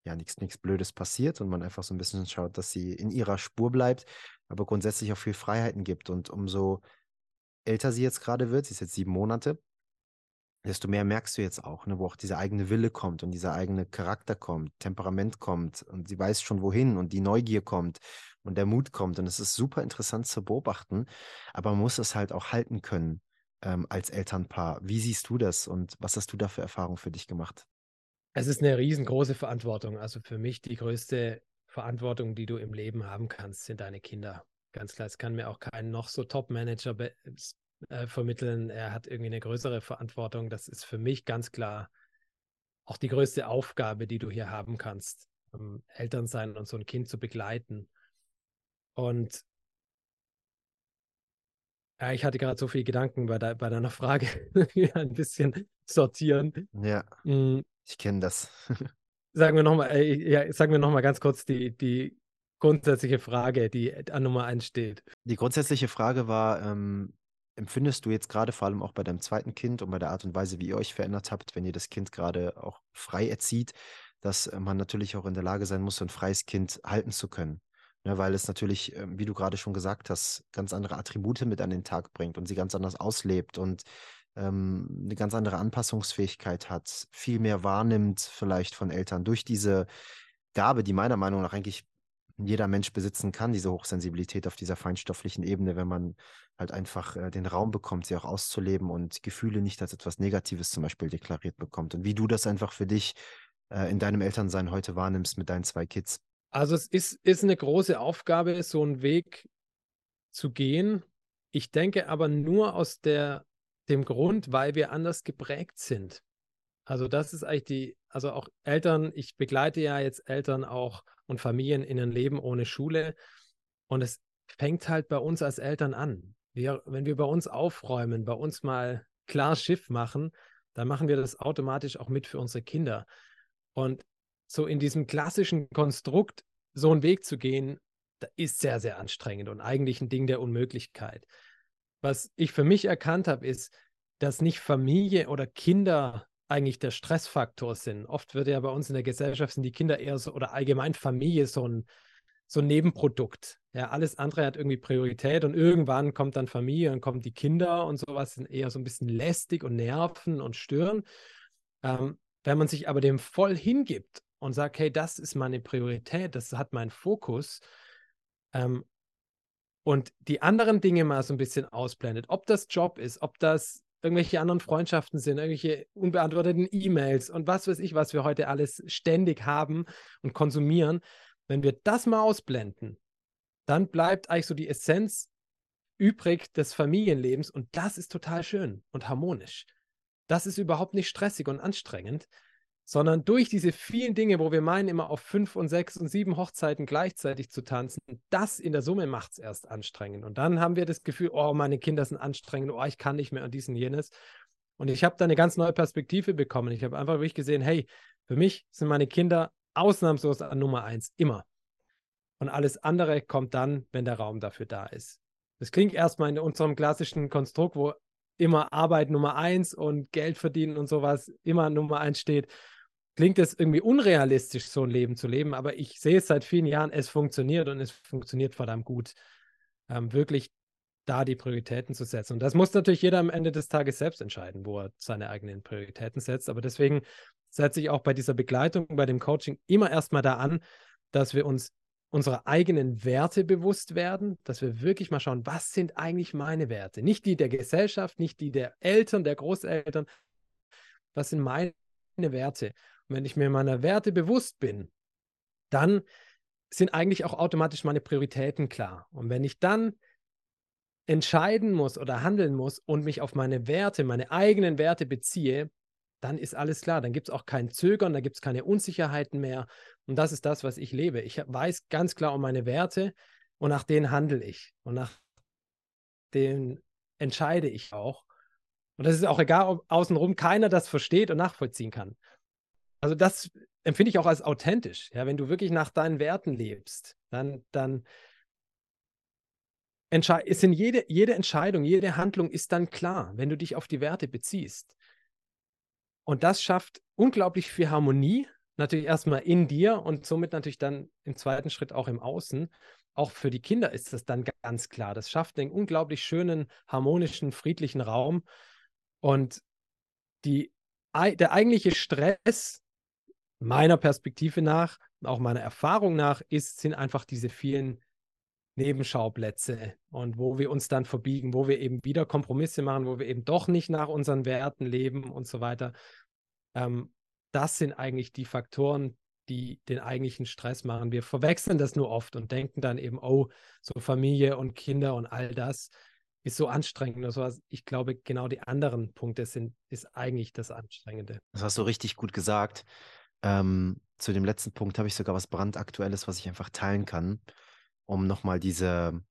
ja nichts nichts Blödes passiert und man einfach so ein bisschen schaut, dass sie in ihrer Spur bleibt, aber grundsätzlich auch viel Freiheiten gibt. Und umso älter sie jetzt gerade wird, sie ist jetzt sieben Monate, desto mehr merkst du jetzt auch, ne, wo auch dieser eigene Wille kommt und dieser eigene Charakter kommt, Temperament kommt und sie weiß schon wohin und die Neugier kommt und der Mut kommt. Und es ist super interessant zu beobachten, aber man muss es halt auch halten können ähm, als Elternpaar. Wie siehst du das und was hast du da für Erfahrungen für dich gemacht? Es ist eine riesengroße Verantwortung. Also für mich die größte Verantwortung, die du im Leben haben kannst, sind deine Kinder. Ganz klar, es kann mir auch kein noch so Top-Manager äh, vermitteln. Er hat irgendwie eine größere Verantwortung. Das ist für mich ganz klar auch die größte Aufgabe, die du hier haben kannst. Um, Eltern sein und so ein Kind zu begleiten. Und ja, ich hatte gerade so viele Gedanken bei, de bei deiner [LAUGHS] Frage, ein bisschen sortieren. Ja, mm. ich kenne das. sagen wir nochmal, äh, ja, sagen wir noch mal ganz kurz die, die grundsätzliche Frage, die an Nummer eins steht. Die grundsätzliche Frage war, ähm, empfindest du jetzt gerade vor allem auch bei deinem zweiten Kind und bei der Art und Weise, wie ihr euch verändert habt, wenn ihr das Kind gerade auch frei erzieht, dass äh, man natürlich auch in der Lage sein muss, so ein freies Kind halten zu können? Ne, weil es natürlich, ähm, wie du gerade schon gesagt hast, ganz andere Attribute mit an den Tag bringt und sie ganz anders auslebt und ähm, eine ganz andere Anpassungsfähigkeit hat, viel mehr wahrnimmt vielleicht von Eltern durch diese Gabe, die meiner Meinung nach eigentlich jeder Mensch besitzen kann, diese Hochsensibilität auf dieser feinstofflichen Ebene, wenn man halt einfach äh, den Raum bekommt, sie auch auszuleben und Gefühle nicht als etwas Negatives zum Beispiel deklariert bekommt. Und wie du das einfach für dich äh, in deinem Elternsein heute wahrnimmst mit deinen zwei Kids. Also es ist, ist eine große Aufgabe, so einen Weg zu gehen. Ich denke aber nur aus der, dem Grund, weil wir anders geprägt sind. Also das ist eigentlich die, also auch Eltern, ich begleite ja jetzt Eltern auch und Familien in ein Leben ohne Schule. Und es fängt halt bei uns als Eltern an. Wir, wenn wir bei uns aufräumen, bei uns mal klar Schiff machen, dann machen wir das automatisch auch mit für unsere Kinder. Und so in diesem klassischen Konstrukt so einen Weg zu gehen, ist sehr, sehr anstrengend und eigentlich ein Ding der Unmöglichkeit. Was ich für mich erkannt habe, ist, dass nicht Familie oder Kinder eigentlich der Stressfaktor sind. Oft wird ja bei uns in der Gesellschaft sind die Kinder eher so oder allgemein Familie so ein, so ein Nebenprodukt. Ja, alles andere hat irgendwie Priorität und irgendwann kommt dann Familie und kommen die Kinder und sowas sind eher so ein bisschen lästig und nerven und stören. Ähm, wenn man sich aber dem voll hingibt und sagt, hey, das ist meine Priorität, das hat meinen Fokus ähm, und die anderen Dinge mal so ein bisschen ausblendet, ob das Job ist, ob das irgendwelche anderen Freundschaften sind, irgendwelche unbeantworteten E-Mails und was weiß ich, was wir heute alles ständig haben und konsumieren. Wenn wir das mal ausblenden, dann bleibt eigentlich so die Essenz übrig des Familienlebens und das ist total schön und harmonisch. Das ist überhaupt nicht stressig und anstrengend, sondern durch diese vielen Dinge, wo wir meinen, immer auf fünf und sechs und sieben Hochzeiten gleichzeitig zu tanzen, das in der Summe macht es erst anstrengend. Und dann haben wir das Gefühl, oh, meine Kinder sind anstrengend, oh, ich kann nicht mehr und dies und jenes. Und ich habe da eine ganz neue Perspektive bekommen. Ich habe einfach wirklich gesehen, hey, für mich sind meine Kinder ausnahmslos an Nummer eins, immer. Und alles andere kommt dann, wenn der Raum dafür da ist. Das klingt erstmal in unserem klassischen Konstrukt, wo immer Arbeit Nummer eins und Geld verdienen und sowas immer Nummer eins steht. Klingt es irgendwie unrealistisch, so ein Leben zu leben, aber ich sehe es seit vielen Jahren, es funktioniert und es funktioniert verdammt gut, ähm, wirklich da die Prioritäten zu setzen. Und das muss natürlich jeder am Ende des Tages selbst entscheiden, wo er seine eigenen Prioritäten setzt. Aber deswegen setze ich auch bei dieser Begleitung, bei dem Coaching immer erstmal da an, dass wir uns unserer eigenen Werte bewusst werden, dass wir wirklich mal schauen, was sind eigentlich meine Werte? Nicht die der Gesellschaft, nicht die der Eltern, der Großeltern. Was sind meine Werte? Und wenn ich mir meiner Werte bewusst bin, dann sind eigentlich auch automatisch meine Prioritäten klar. Und wenn ich dann entscheiden muss oder handeln muss und mich auf meine Werte, meine eigenen Werte beziehe, dann ist alles klar. Dann gibt es auch kein Zögern, da gibt es keine Unsicherheiten mehr. Und das ist das, was ich lebe. Ich weiß ganz klar um meine Werte und nach denen handle ich. Und nach denen entscheide ich auch. Und das ist auch egal, ob außenrum keiner das versteht und nachvollziehen kann. Also das empfinde ich auch als authentisch. Ja, wenn du wirklich nach deinen Werten lebst, dann, dann ist in jede, jede Entscheidung, jede Handlung ist dann klar, wenn du dich auf die Werte beziehst. Und das schafft unglaublich viel Harmonie, natürlich erstmal in dir und somit natürlich dann im zweiten Schritt auch im Außen. Auch für die Kinder ist das dann ganz klar. Das schafft einen unglaublich schönen, harmonischen, friedlichen Raum. Und die, der eigentliche Stress meiner Perspektive nach, auch meiner Erfahrung nach, ist, sind einfach diese vielen Nebenschauplätze und wo wir uns dann verbiegen, wo wir eben wieder Kompromisse machen, wo wir eben doch nicht nach unseren Werten leben und so weiter. Ähm, das sind eigentlich die Faktoren, die den eigentlichen Stress machen. Wir verwechseln das nur oft und denken dann eben, oh, so Familie und Kinder und all das ist so anstrengend. Also ich glaube, genau die anderen Punkte sind, ist eigentlich das Anstrengende. Das hast du richtig gut gesagt. Ähm, zu dem letzten Punkt habe ich sogar was brandaktuelles, was ich einfach teilen kann, um nochmal diese,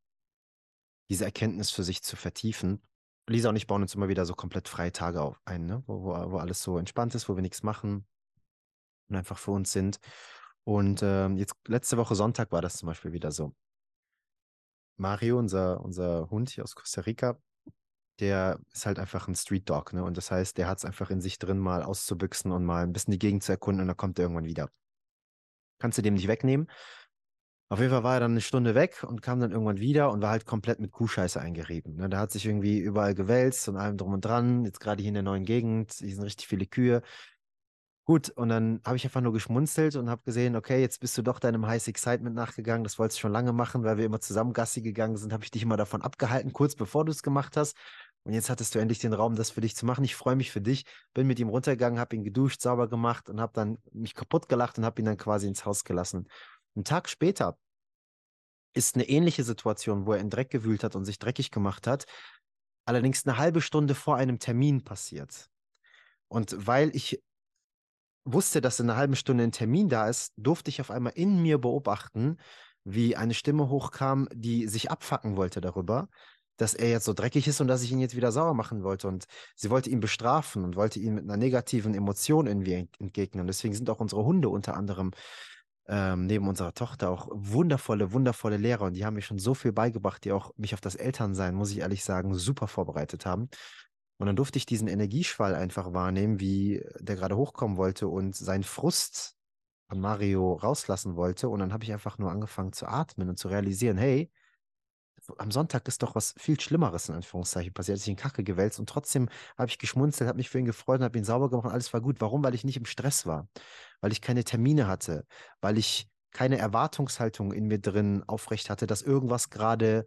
diese Erkenntnis für sich zu vertiefen. Lisa und ich bauen uns immer wieder so komplett freie Tage auf, ein, ne? wo, wo, wo alles so entspannt ist, wo wir nichts machen und einfach für uns sind. Und ähm, jetzt letzte Woche Sonntag war das zum Beispiel wieder so. Mario, unser, unser Hund hier aus Costa Rica, der ist halt einfach ein Street Dog, ne? Und das heißt, der hat es einfach in sich drin, mal auszubüchsen und mal ein bisschen die Gegend zu erkunden und dann kommt er irgendwann wieder. Kannst du dem nicht wegnehmen. Auf jeden Fall war er dann eine Stunde weg und kam dann irgendwann wieder und war halt komplett mit Kuhscheiße eingerieben. Ne? Der hat sich irgendwie überall gewälzt und allem drum und dran. Jetzt gerade hier in der neuen Gegend, hier sind richtig viele Kühe. Gut, und dann habe ich einfach nur geschmunzelt und habe gesehen, okay, jetzt bist du doch deinem Heiß Excitement nachgegangen. Das wolltest du schon lange machen, weil wir immer zusammen Gassi gegangen sind, habe ich dich immer davon abgehalten, kurz bevor du es gemacht hast. Und jetzt hattest du endlich den Raum, das für dich zu machen. Ich freue mich für dich. Bin mit ihm runtergegangen, habe ihn geduscht, sauber gemacht und habe dann mich kaputt gelacht und habe ihn dann quasi ins Haus gelassen. Einen Tag später ist eine ähnliche Situation, wo er in Dreck gewühlt hat und sich dreckig gemacht hat, allerdings eine halbe Stunde vor einem Termin passiert. Und weil ich wusste, dass in einer halben Stunde ein Termin da ist, durfte ich auf einmal in mir beobachten, wie eine Stimme hochkam, die sich abfacken wollte darüber, dass er jetzt so dreckig ist und dass ich ihn jetzt wieder sauer machen wollte. Und sie wollte ihn bestrafen und wollte ihn mit einer negativen Emotion irgendwie entgegnen. Und deswegen sind auch unsere Hunde unter anderem ähm, neben unserer Tochter auch wundervolle, wundervolle Lehrer. Und die haben mir schon so viel beigebracht, die auch mich auf das Elternsein, muss ich ehrlich sagen, super vorbereitet haben. Und dann durfte ich diesen Energieschwall einfach wahrnehmen, wie der gerade hochkommen wollte und seinen Frust an Mario rauslassen wollte. Und dann habe ich einfach nur angefangen zu atmen und zu realisieren, hey, am Sonntag ist doch was viel Schlimmeres in Anführungszeichen passiert. Er hat sich in Kacke gewälzt und trotzdem habe ich geschmunzelt, habe mich für ihn gefreut und habe ihn sauber gemacht und alles war gut. Warum? Weil ich nicht im Stress war, weil ich keine Termine hatte, weil ich keine Erwartungshaltung in mir drin aufrecht hatte, dass irgendwas gerade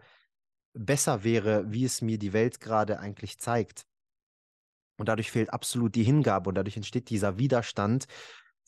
besser wäre, wie es mir die Welt gerade eigentlich zeigt. Und dadurch fehlt absolut die Hingabe und dadurch entsteht dieser Widerstand,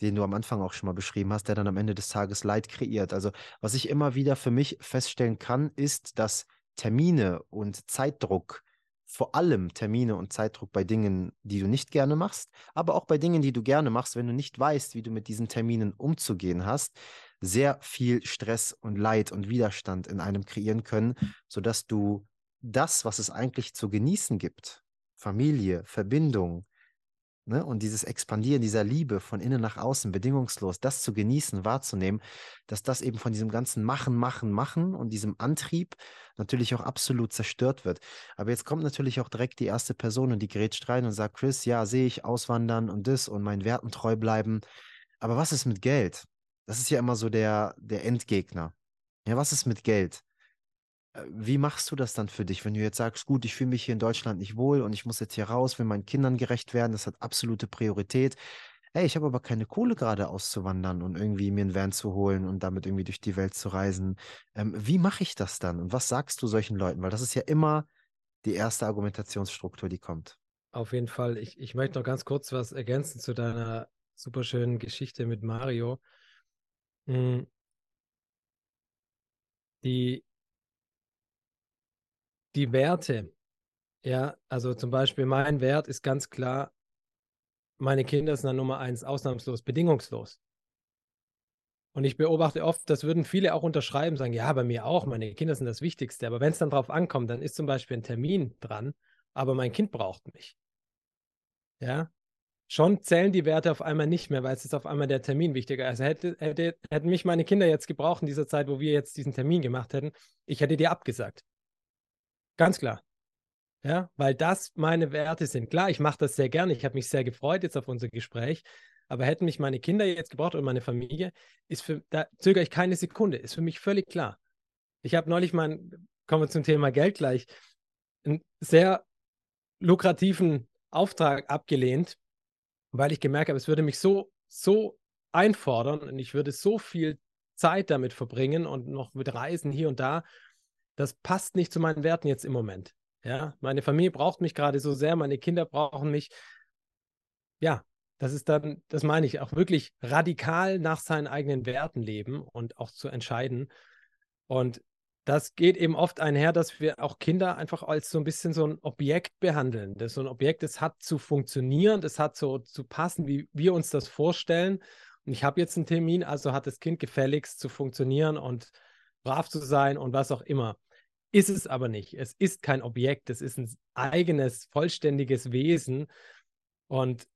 den du am Anfang auch schon mal beschrieben hast, der dann am Ende des Tages Leid kreiert. Also was ich immer wieder für mich feststellen kann, ist, dass Termine und Zeitdruck, vor allem Termine und Zeitdruck bei Dingen, die du nicht gerne machst, aber auch bei Dingen, die du gerne machst, wenn du nicht weißt, wie du mit diesen Terminen umzugehen hast, sehr viel Stress und Leid und Widerstand in einem kreieren können, sodass du das, was es eigentlich zu genießen gibt, Familie, Verbindung, ne? und dieses Expandieren dieser Liebe von innen nach außen, bedingungslos, das zu genießen, wahrzunehmen, dass das eben von diesem ganzen Machen, Machen, Machen und diesem Antrieb natürlich auch absolut zerstört wird. Aber jetzt kommt natürlich auch direkt die erste Person und die grätscht rein und sagt, Chris, ja, sehe ich, auswandern und das und meinen Werten treu bleiben. Aber was ist mit Geld? Das ist ja immer so der, der Endgegner. Ja, was ist mit Geld? Äh, wie machst du das dann für dich, wenn du jetzt sagst, gut, ich fühle mich hier in Deutschland nicht wohl und ich muss jetzt hier raus, will meinen Kindern gerecht werden, das hat absolute Priorität. Hey, ich habe aber keine Kohle gerade auszuwandern und irgendwie mir einen Van zu holen und damit irgendwie durch die Welt zu reisen. Ähm, wie mache ich das dann? Und was sagst du solchen Leuten? Weil das ist ja immer die erste Argumentationsstruktur, die kommt. Auf jeden Fall. Ich, ich möchte noch ganz kurz was ergänzen zu deiner superschönen Geschichte mit Mario. Hm. Die, die Werte, ja, also zum Beispiel mein Wert ist ganz klar, meine Kinder sind dann Nummer eins, ausnahmslos, bedingungslos. Und ich beobachte oft, das würden viele auch unterschreiben, sagen, ja, bei mir auch, meine Kinder sind das Wichtigste. Aber wenn es dann drauf ankommt, dann ist zum Beispiel ein Termin dran, aber mein Kind braucht mich. Ja, schon zählen die Werte auf einmal nicht mehr, weil es ist auf einmal der Termin wichtiger. Also hätte, hätte, hätten mich meine Kinder jetzt gebraucht in dieser Zeit, wo wir jetzt diesen Termin gemacht hätten, ich hätte dir abgesagt. Ganz klar. Ja, weil das meine Werte sind. Klar, ich mache das sehr gerne. Ich habe mich sehr gefreut jetzt auf unser Gespräch. Aber hätten mich meine Kinder jetzt gebraucht oder meine Familie, ist für, da zögere ich keine Sekunde. Ist für mich völlig klar. Ich habe neulich mal, kommen wir zum Thema Geld gleich, einen sehr lukrativen Auftrag abgelehnt weil ich gemerkt habe, es würde mich so, so einfordern und ich würde so viel Zeit damit verbringen und noch mit Reisen hier und da. Das passt nicht zu meinen Werten jetzt im Moment. Ja, meine Familie braucht mich gerade so sehr, meine Kinder brauchen mich. Ja, das ist dann, das meine ich, auch wirklich radikal nach seinen eigenen Werten leben und auch zu entscheiden. Und das geht eben oft einher, dass wir auch Kinder einfach als so ein bisschen so ein Objekt behandeln. Das so ein Objekt, das hat zu funktionieren, das hat so zu passen, wie wir uns das vorstellen. Und ich habe jetzt einen Termin, also hat das Kind gefälligst zu funktionieren und brav zu sein und was auch immer. Ist es aber nicht. Es ist kein Objekt, es ist ein eigenes, vollständiges Wesen. Und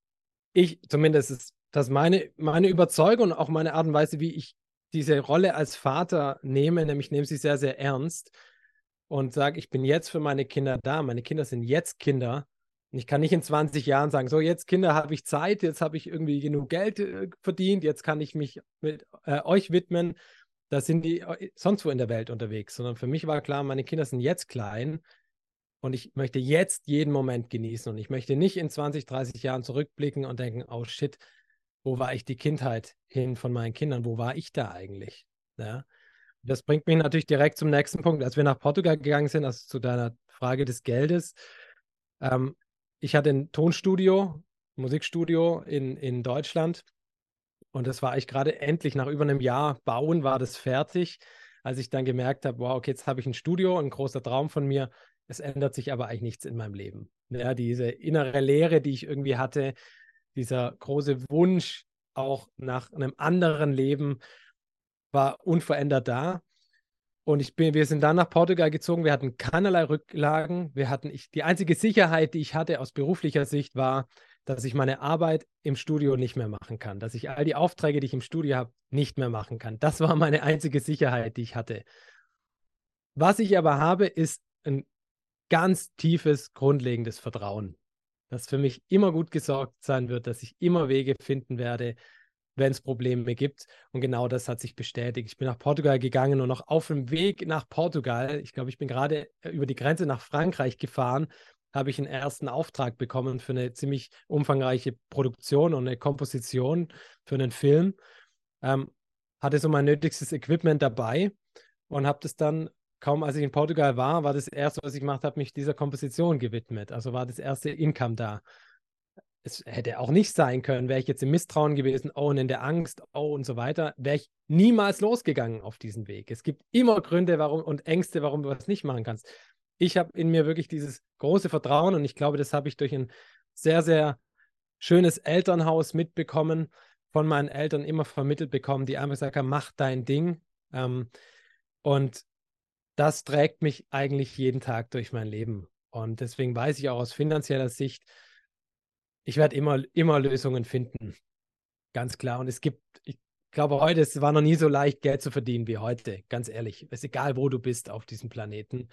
ich, zumindest ist das meine, meine Überzeugung auch meine Art und Weise, wie ich diese Rolle als Vater nehme, nämlich nehme sie sehr, sehr ernst und sage, ich bin jetzt für meine Kinder da. Meine Kinder sind jetzt Kinder. Und ich kann nicht in 20 Jahren sagen, so jetzt Kinder habe ich Zeit, jetzt habe ich irgendwie genug Geld äh, verdient, jetzt kann ich mich mit äh, euch widmen. Da sind die äh, sonst wo in der Welt unterwegs, sondern für mich war klar, meine Kinder sind jetzt klein und ich möchte jetzt jeden Moment genießen und ich möchte nicht in 20, 30 Jahren zurückblicken und denken, oh shit, wo war ich die Kindheit hin von meinen Kindern? Wo war ich da eigentlich? Ja. Das bringt mich natürlich direkt zum nächsten Punkt. Als wir nach Portugal gegangen sind, also zu deiner Frage des Geldes, ähm, ich hatte ein Tonstudio, Musikstudio in, in Deutschland und das war ich gerade endlich nach über einem Jahr bauen, war das fertig, als ich dann gemerkt habe, wow, okay, jetzt habe ich ein Studio, ein großer Traum von mir, es ändert sich aber eigentlich nichts in meinem Leben. Ja, diese innere Leere, die ich irgendwie hatte, dieser große Wunsch auch nach einem anderen Leben war unverändert da. Und ich bin, wir sind dann nach Portugal gezogen. Wir hatten keinerlei Rücklagen. Wir hatten, ich, die einzige Sicherheit, die ich hatte aus beruflicher Sicht, war, dass ich meine Arbeit im Studio nicht mehr machen kann, dass ich all die Aufträge, die ich im Studio habe, nicht mehr machen kann. Das war meine einzige Sicherheit, die ich hatte. Was ich aber habe, ist ein ganz tiefes, grundlegendes Vertrauen dass für mich immer gut gesorgt sein wird, dass ich immer Wege finden werde, wenn es Probleme gibt. Und genau das hat sich bestätigt. Ich bin nach Portugal gegangen und noch auf dem Weg nach Portugal, ich glaube, ich bin gerade äh, über die Grenze nach Frankreich gefahren, habe ich einen ersten Auftrag bekommen für eine ziemlich umfangreiche Produktion und eine Komposition für einen Film. Ähm, hatte so mein nötigstes Equipment dabei und habe das dann kaum als ich in Portugal war, war das erste, was ich gemacht habe, mich dieser Komposition gewidmet. Also war das erste Income da. Es hätte auch nicht sein können, wäre ich jetzt im Misstrauen gewesen, oh, und in der Angst, oh und so weiter, wäre ich niemals losgegangen auf diesen Weg. Es gibt immer Gründe warum und Ängste, warum du was nicht machen kannst. Ich habe in mir wirklich dieses große Vertrauen und ich glaube, das habe ich durch ein sehr, sehr schönes Elternhaus mitbekommen, von meinen Eltern immer vermittelt bekommen, die einfach sagen, mach dein Ding. Ähm, und das trägt mich eigentlich jeden Tag durch mein Leben. Und deswegen weiß ich auch aus finanzieller Sicht, ich werde immer, immer Lösungen finden. Ganz klar. Und es gibt, ich glaube, heute, es war noch nie so leicht, Geld zu verdienen wie heute. Ganz ehrlich. Es ist egal, wo du bist auf diesem Planeten.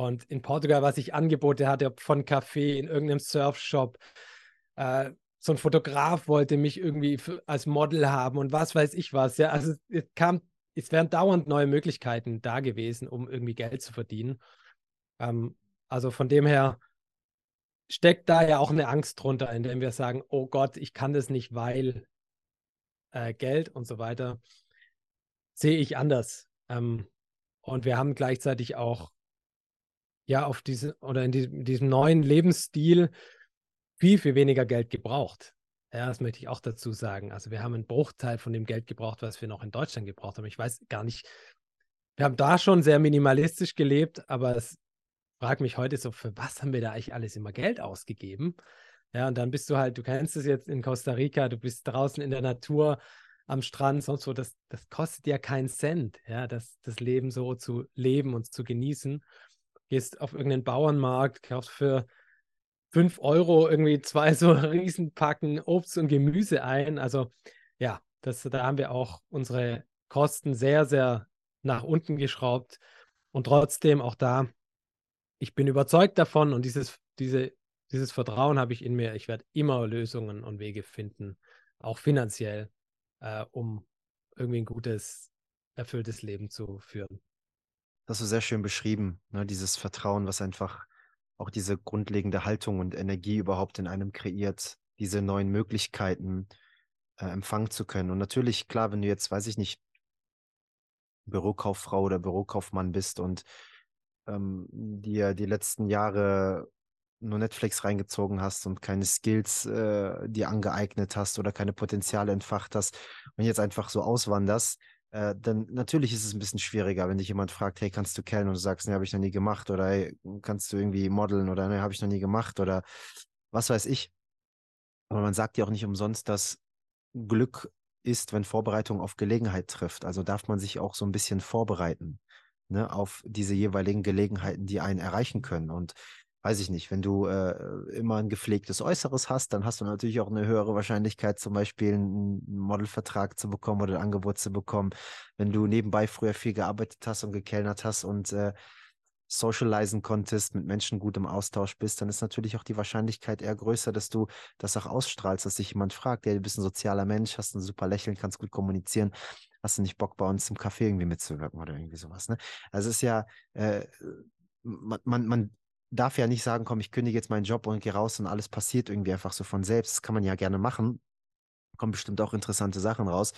Und in Portugal, was ich Angebote hatte, von Café in irgendeinem Surfshop, äh, so ein Fotograf wollte mich irgendwie für, als Model haben und was weiß ich was. Ja, also es kam es wären dauernd neue Möglichkeiten da gewesen, um irgendwie Geld zu verdienen. Ähm, also von dem her steckt da ja auch eine Angst drunter, indem wir sagen, oh Gott, ich kann das nicht, weil äh, Geld und so weiter, sehe ich anders. Ähm, und wir haben gleichzeitig auch ja auf diese oder in diesem, diesem neuen Lebensstil viel, viel weniger Geld gebraucht. Ja, das möchte ich auch dazu sagen. Also wir haben einen Bruchteil von dem Geld gebraucht, was wir noch in Deutschland gebraucht haben. Ich weiß gar nicht, wir haben da schon sehr minimalistisch gelebt, aber es fragt mich heute so, für was haben wir da eigentlich alles immer Geld ausgegeben? Ja, und dann bist du halt, du kennst es jetzt in Costa Rica, du bist draußen in der Natur, am Strand, sonst wo, das, das kostet ja keinen Cent, ja, das, das Leben so zu leben und zu genießen. Gehst auf irgendeinen Bauernmarkt, kaufst für 5 Euro irgendwie zwei so [LAUGHS] Riesenpacken Obst und Gemüse ein. Also ja, das, da haben wir auch unsere Kosten sehr, sehr nach unten geschraubt. Und trotzdem auch da, ich bin überzeugt davon und dieses, diese, dieses Vertrauen habe ich in mir. Ich werde immer Lösungen und Wege finden, auch finanziell, äh, um irgendwie ein gutes, erfülltes Leben zu führen. Das hast du sehr schön beschrieben, ne? dieses Vertrauen, was einfach auch diese grundlegende Haltung und Energie überhaupt in einem kreiert, diese neuen Möglichkeiten äh, empfangen zu können. Und natürlich, klar, wenn du jetzt, weiß ich nicht, Bürokauffrau oder Bürokaufmann bist und ähm, dir die letzten Jahre nur Netflix reingezogen hast und keine Skills äh, dir angeeignet hast oder keine Potenziale entfacht hast und jetzt einfach so auswanderst, äh, dann natürlich ist es ein bisschen schwieriger, wenn dich jemand fragt, hey, kannst du kennen und du sagst, nee, habe ich noch nie gemacht oder hey, kannst du irgendwie modeln oder nee, habe ich noch nie gemacht oder was weiß ich. Aber man sagt ja auch nicht umsonst, dass Glück ist, wenn Vorbereitung auf Gelegenheit trifft. Also darf man sich auch so ein bisschen vorbereiten ne, auf diese jeweiligen Gelegenheiten, die einen erreichen können. Und weiß ich nicht, wenn du äh, immer ein gepflegtes Äußeres hast, dann hast du natürlich auch eine höhere Wahrscheinlichkeit, zum Beispiel einen Modelvertrag zu bekommen oder ein Angebot zu bekommen. Wenn du nebenbei früher viel gearbeitet hast und gekellnert hast und äh, socialisen konntest, mit Menschen gut im Austausch bist, dann ist natürlich auch die Wahrscheinlichkeit eher größer, dass du das auch ausstrahlst, dass dich jemand fragt, ja, du bist ein sozialer Mensch, hast ein super Lächeln, kannst gut kommunizieren, hast du nicht Bock bei uns im Café irgendwie mitzuwirken oder irgendwie sowas. Ne? Also es ist ja, äh, man, man, man darf ja nicht sagen, komm, ich kündige jetzt meinen Job und gehe raus und alles passiert irgendwie einfach so von selbst. Das kann man ja gerne machen. Kommen bestimmt auch interessante Sachen raus.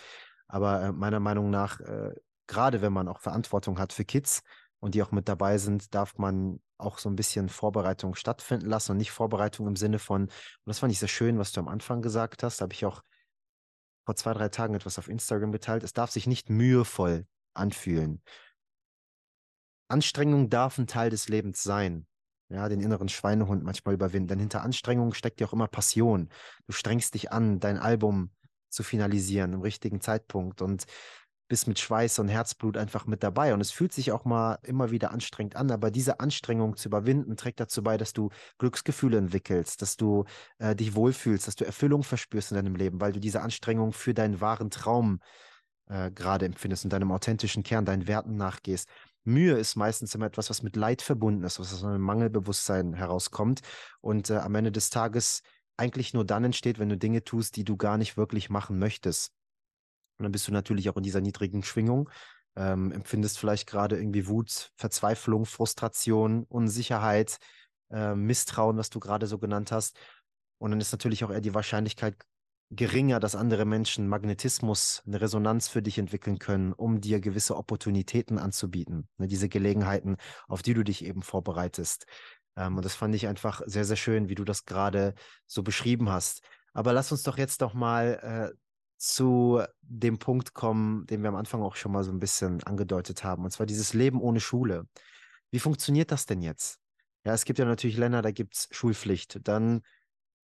Aber äh, meiner Meinung nach, äh, gerade wenn man auch Verantwortung hat für Kids, und die auch mit dabei sind, darf man auch so ein bisschen Vorbereitung stattfinden lassen und nicht Vorbereitung im Sinne von, und das fand ich sehr schön, was du am Anfang gesagt hast, habe ich auch vor zwei, drei Tagen etwas auf Instagram geteilt. Es darf sich nicht mühevoll anfühlen. Anstrengung darf ein Teil des Lebens sein. Ja, den inneren Schweinehund manchmal überwinden. Denn hinter Anstrengung steckt ja auch immer Passion. Du strengst dich an, dein Album zu finalisieren im richtigen Zeitpunkt. Und bist mit Schweiß und Herzblut einfach mit dabei. Und es fühlt sich auch mal immer wieder anstrengend an, aber diese Anstrengung zu überwinden trägt dazu bei, dass du Glücksgefühle entwickelst, dass du äh, dich wohlfühlst, dass du Erfüllung verspürst in deinem Leben, weil du diese Anstrengung für deinen wahren Traum äh, gerade empfindest und deinem authentischen Kern, deinen Werten nachgehst. Mühe ist meistens immer etwas, was mit Leid verbunden ist, was aus einem Mangelbewusstsein herauskommt und äh, am Ende des Tages eigentlich nur dann entsteht, wenn du Dinge tust, die du gar nicht wirklich machen möchtest. Und dann bist du natürlich auch in dieser niedrigen Schwingung, ähm, empfindest vielleicht gerade irgendwie Wut, Verzweiflung, Frustration, Unsicherheit, äh, Misstrauen, was du gerade so genannt hast. Und dann ist natürlich auch eher die Wahrscheinlichkeit geringer, dass andere Menschen Magnetismus, eine Resonanz für dich entwickeln können, um dir gewisse Opportunitäten anzubieten. Ne, diese Gelegenheiten, auf die du dich eben vorbereitest. Ähm, und das fand ich einfach sehr, sehr schön, wie du das gerade so beschrieben hast. Aber lass uns doch jetzt doch mal äh, zu dem Punkt kommen, den wir am Anfang auch schon mal so ein bisschen angedeutet haben, und zwar dieses Leben ohne Schule. Wie funktioniert das denn jetzt? Ja, es gibt ja natürlich Länder, da gibt es Schulpflicht. Dann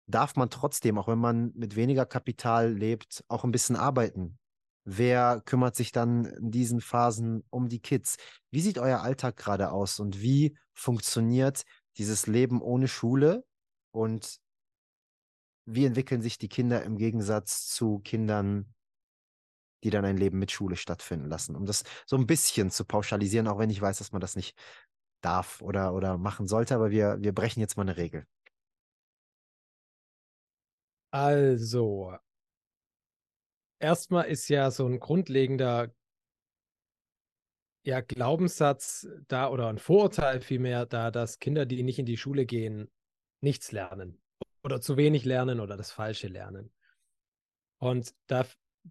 darf man trotzdem, auch wenn man mit weniger Kapital lebt, auch ein bisschen arbeiten. Wer kümmert sich dann in diesen Phasen um die Kids? Wie sieht euer Alltag gerade aus und wie funktioniert dieses Leben ohne Schule? Und wie entwickeln sich die Kinder im Gegensatz zu Kindern, die dann ein Leben mit Schule stattfinden lassen, um das so ein bisschen zu pauschalisieren, auch wenn ich weiß, dass man das nicht darf oder, oder machen sollte, aber wir, wir brechen jetzt mal eine Regel. Also, erstmal ist ja so ein grundlegender ja, Glaubenssatz da oder ein Vorurteil vielmehr da, dass Kinder, die nicht in die Schule gehen, nichts lernen oder zu wenig lernen oder das Falsche lernen. Und da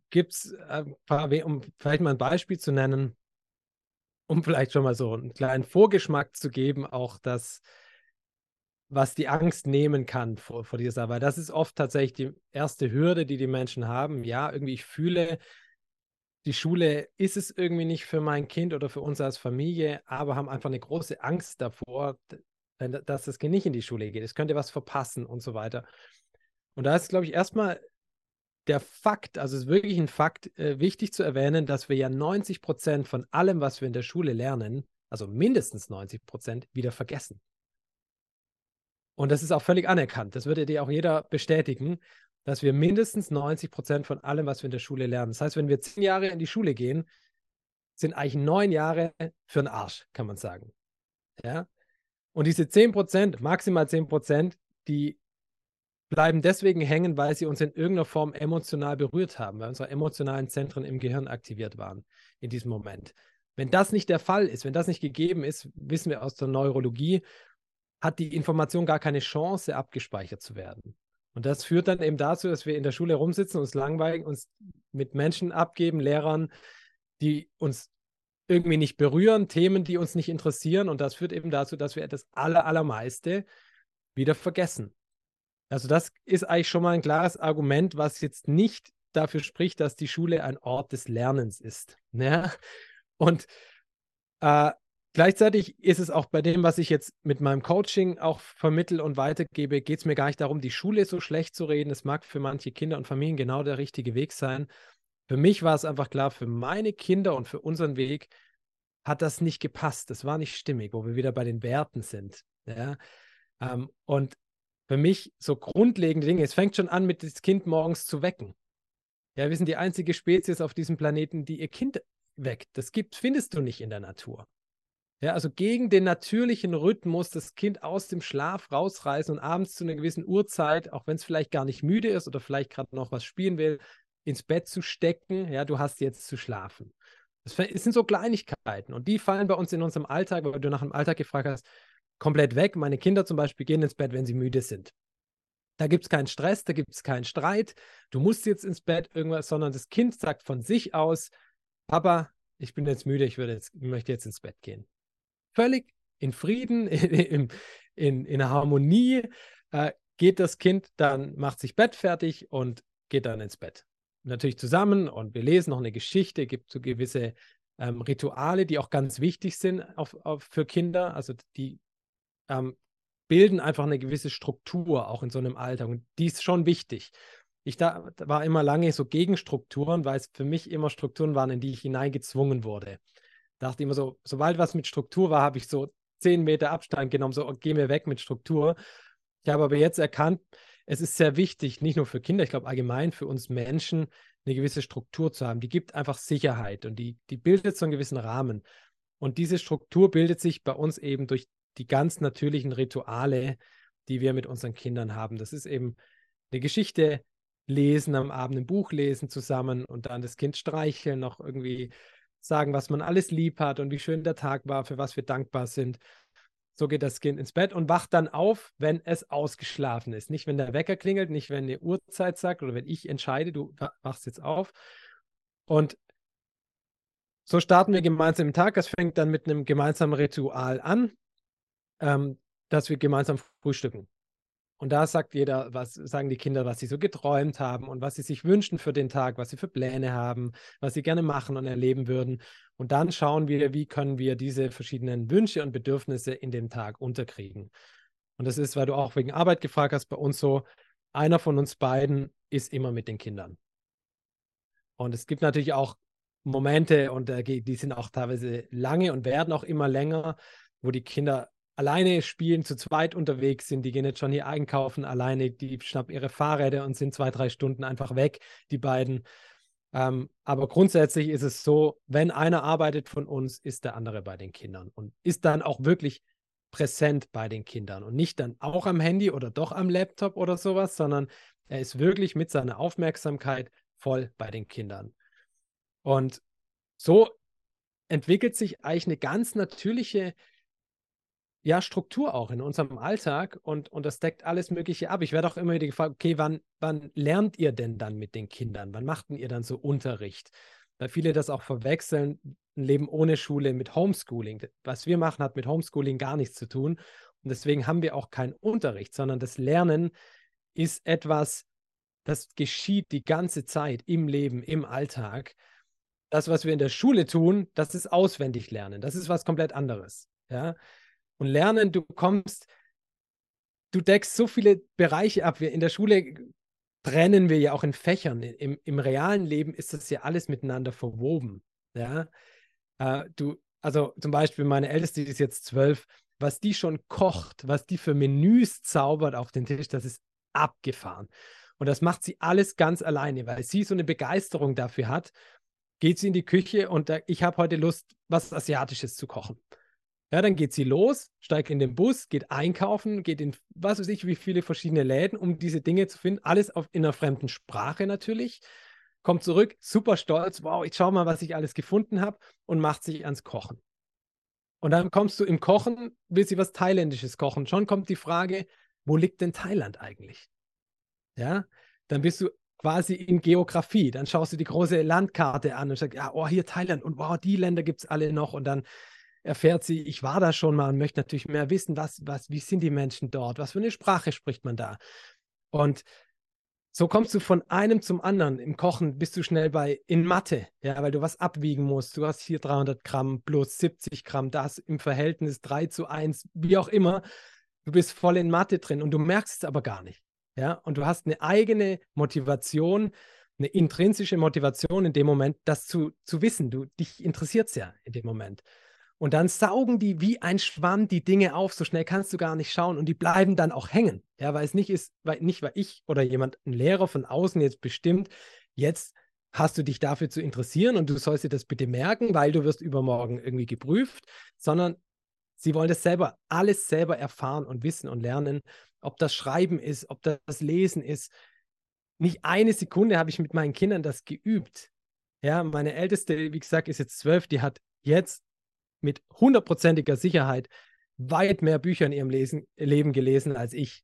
gibt es ein paar, um vielleicht mal ein Beispiel zu nennen, um vielleicht schon mal so einen kleinen Vorgeschmack zu geben, auch das, was die Angst nehmen kann vor, vor dieser Sache. Weil das ist oft tatsächlich die erste Hürde, die die Menschen haben. Ja, irgendwie, ich fühle, die Schule ist es irgendwie nicht für mein Kind oder für uns als Familie, aber haben einfach eine große Angst davor, dass das Kind nicht in die Schule geht. Es könnte was verpassen und so weiter. Und da ist, glaube ich, erstmal der Fakt, also es ist wirklich ein Fakt, äh, wichtig zu erwähnen, dass wir ja 90 Prozent von allem, was wir in der Schule lernen, also mindestens 90 Prozent, wieder vergessen. Und das ist auch völlig anerkannt. Das würde dir auch jeder bestätigen, dass wir mindestens 90 Prozent von allem, was wir in der Schule lernen. Das heißt, wenn wir zehn Jahre in die Schule gehen, sind eigentlich neun Jahre für den Arsch, kann man sagen. Ja, und diese 10%, maximal 10%, die bleiben deswegen hängen, weil sie uns in irgendeiner Form emotional berührt haben, weil unsere emotionalen Zentren im Gehirn aktiviert waren in diesem Moment. Wenn das nicht der Fall ist, wenn das nicht gegeben ist, wissen wir aus der Neurologie, hat die Information gar keine Chance, abgespeichert zu werden. Und das führt dann eben dazu, dass wir in der Schule rumsitzen, uns langweilen, uns mit Menschen abgeben, Lehrern, die uns irgendwie nicht berühren, Themen, die uns nicht interessieren. Und das führt eben dazu, dass wir das Aller, Allermeiste wieder vergessen. Also das ist eigentlich schon mal ein klares Argument, was jetzt nicht dafür spricht, dass die Schule ein Ort des Lernens ist. Ne? Und äh, gleichzeitig ist es auch bei dem, was ich jetzt mit meinem Coaching auch vermittel und weitergebe, geht es mir gar nicht darum, die Schule so schlecht zu reden. Es mag für manche Kinder und Familien genau der richtige Weg sein. Für mich war es einfach klar, für meine Kinder und für unseren Weg hat das nicht gepasst. Das war nicht stimmig, wo wir wieder bei den Werten sind. Ja? Ähm, und für mich so grundlegende Dinge. Es fängt schon an, mit das Kind morgens zu wecken. Ja, wir sind die einzige Spezies auf diesem Planeten, die ihr Kind weckt. Das gibt, findest du nicht in der Natur. Ja, also gegen den natürlichen Rhythmus das Kind aus dem Schlaf rausreißen und abends zu einer gewissen Uhrzeit, auch wenn es vielleicht gar nicht müde ist oder vielleicht gerade noch was spielen will, ins Bett zu stecken. Ja, du hast jetzt zu schlafen. Das sind so Kleinigkeiten und die fallen bei uns in unserem Alltag, weil du nach dem Alltag gefragt hast, komplett weg. Meine Kinder zum Beispiel gehen ins Bett, wenn sie müde sind. Da gibt es keinen Stress, da gibt es keinen Streit. Du musst jetzt ins Bett irgendwas, sondern das Kind sagt von sich aus, Papa, ich bin jetzt müde, ich, jetzt, ich möchte jetzt ins Bett gehen. Völlig in Frieden, [LAUGHS] in, in, in Harmonie äh, geht das Kind, dann macht sich Bett fertig und geht dann ins Bett. Natürlich zusammen und wir lesen noch eine Geschichte, gibt so gewisse ähm, Rituale, die auch ganz wichtig sind auf, auf, für Kinder. Also die ähm, bilden einfach eine gewisse Struktur auch in so einem Alter. Und die ist schon wichtig. Ich da, war immer lange so gegen Strukturen, weil es für mich immer Strukturen waren, in die ich hineingezwungen wurde. Dachte immer so, sobald was mit Struktur war, habe ich so zehn Meter Abstand genommen, so geh mir weg mit Struktur. Ich habe aber jetzt erkannt, es ist sehr wichtig, nicht nur für Kinder, ich glaube allgemein für uns Menschen, eine gewisse Struktur zu haben. Die gibt einfach Sicherheit und die, die bildet so einen gewissen Rahmen. Und diese Struktur bildet sich bei uns eben durch die ganz natürlichen Rituale, die wir mit unseren Kindern haben. Das ist eben eine Geschichte lesen, am Abend ein Buch lesen zusammen und dann das Kind streicheln, noch irgendwie sagen, was man alles lieb hat und wie schön der Tag war, für was wir dankbar sind. So geht das Kind ins Bett und wacht dann auf, wenn es ausgeschlafen ist. Nicht, wenn der Wecker klingelt, nicht, wenn eine Uhrzeit sagt oder wenn ich entscheide, du wachst jetzt auf. Und so starten wir gemeinsam den Tag. Das fängt dann mit einem gemeinsamen Ritual an ähm, dass wir gemeinsam frühstücken. Und da sagt jeder, was sagen die Kinder, was sie so geträumt haben und was sie sich wünschen für den Tag, was sie für Pläne haben, was sie gerne machen und erleben würden. Und dann schauen wir, wie können wir diese verschiedenen Wünsche und Bedürfnisse in dem Tag unterkriegen. Und das ist, weil du auch wegen Arbeit gefragt hast, bei uns so, einer von uns beiden ist immer mit den Kindern. Und es gibt natürlich auch Momente, und äh, die sind auch teilweise lange und werden auch immer länger, wo die Kinder alleine spielen, zu zweit unterwegs sind. Die gehen jetzt schon hier einkaufen alleine, die schnappen ihre Fahrräder und sind zwei, drei Stunden einfach weg, die beiden. Ähm, aber grundsätzlich ist es so, wenn einer arbeitet von uns, ist der andere bei den Kindern und ist dann auch wirklich präsent bei den Kindern und nicht dann auch am Handy oder doch am Laptop oder sowas, sondern er ist wirklich mit seiner Aufmerksamkeit voll bei den Kindern. Und so entwickelt sich eigentlich eine ganz natürliche ja, Struktur auch in unserem Alltag und, und das deckt alles Mögliche ab. Ich werde auch immer wieder gefragt, okay, wann, wann lernt ihr denn dann mit den Kindern? Wann macht ihr dann so Unterricht? Weil viele das auch verwechseln, ein Leben ohne Schule mit Homeschooling. Was wir machen, hat mit Homeschooling gar nichts zu tun. Und deswegen haben wir auch keinen Unterricht, sondern das Lernen ist etwas, das geschieht die ganze Zeit im Leben, im Alltag. Das, was wir in der Schule tun, das ist auswendig lernen. Das ist was komplett anderes. Ja und lernen, du kommst, du deckst so viele Bereiche ab. Wir in der Schule trennen wir ja auch in Fächern. Im, im realen Leben ist das ja alles miteinander verwoben. Ja, äh, du, also zum Beispiel meine Älteste, die ist jetzt zwölf, was die schon kocht, was die für Menüs zaubert auf den Tisch, das ist abgefahren. Und das macht sie alles ganz alleine, weil sie so eine Begeisterung dafür hat. Geht sie in die Küche und da, ich habe heute Lust, was Asiatisches zu kochen. Ja, dann geht sie los, steigt in den Bus, geht einkaufen, geht in was weiß ich, wie viele verschiedene Läden, um diese Dinge zu finden. Alles auf, in einer fremden Sprache natürlich. Kommt zurück, super stolz, wow, ich schau mal, was ich alles gefunden habe und macht sich ans Kochen. Und dann kommst du im Kochen, will sie was Thailändisches kochen. Schon kommt die Frage, wo liegt denn Thailand eigentlich? ja, dann bist du quasi in Geografie. Dann schaust du die große Landkarte an und sagst, ja, oh, hier Thailand und wow, die Länder gibt es alle noch. Und dann erfährt sie, ich war da schon mal und möchte natürlich mehr wissen, was, was, wie sind die Menschen dort, was für eine Sprache spricht man da. Und so kommst du von einem zum anderen. Im Kochen bist du schnell bei in Mathe, ja, weil du was abwiegen musst. Du hast hier 300 Gramm plus 70 Gramm, das im Verhältnis 3 zu 1, wie auch immer. Du bist voll in Mathe drin und du merkst es aber gar nicht. Ja, und du hast eine eigene Motivation, eine intrinsische Motivation in dem Moment, das zu, zu wissen. Du, dich interessiert es ja in dem Moment. Und dann saugen die wie ein Schwamm die Dinge auf, so schnell kannst du gar nicht schauen und die bleiben dann auch hängen. Ja, weil es nicht ist, weil nicht, weil ich oder jemand, ein Lehrer von außen jetzt bestimmt, jetzt hast du dich dafür zu interessieren und du sollst dir das bitte merken, weil du wirst übermorgen irgendwie geprüft, sondern sie wollen das selber, alles selber erfahren und wissen und lernen, ob das Schreiben ist, ob das Lesen ist. Nicht eine Sekunde habe ich mit meinen Kindern das geübt. Ja, meine älteste, wie gesagt, ist jetzt zwölf, die hat jetzt mit hundertprozentiger Sicherheit weit mehr Bücher in ihrem Lesen, Leben gelesen als ich.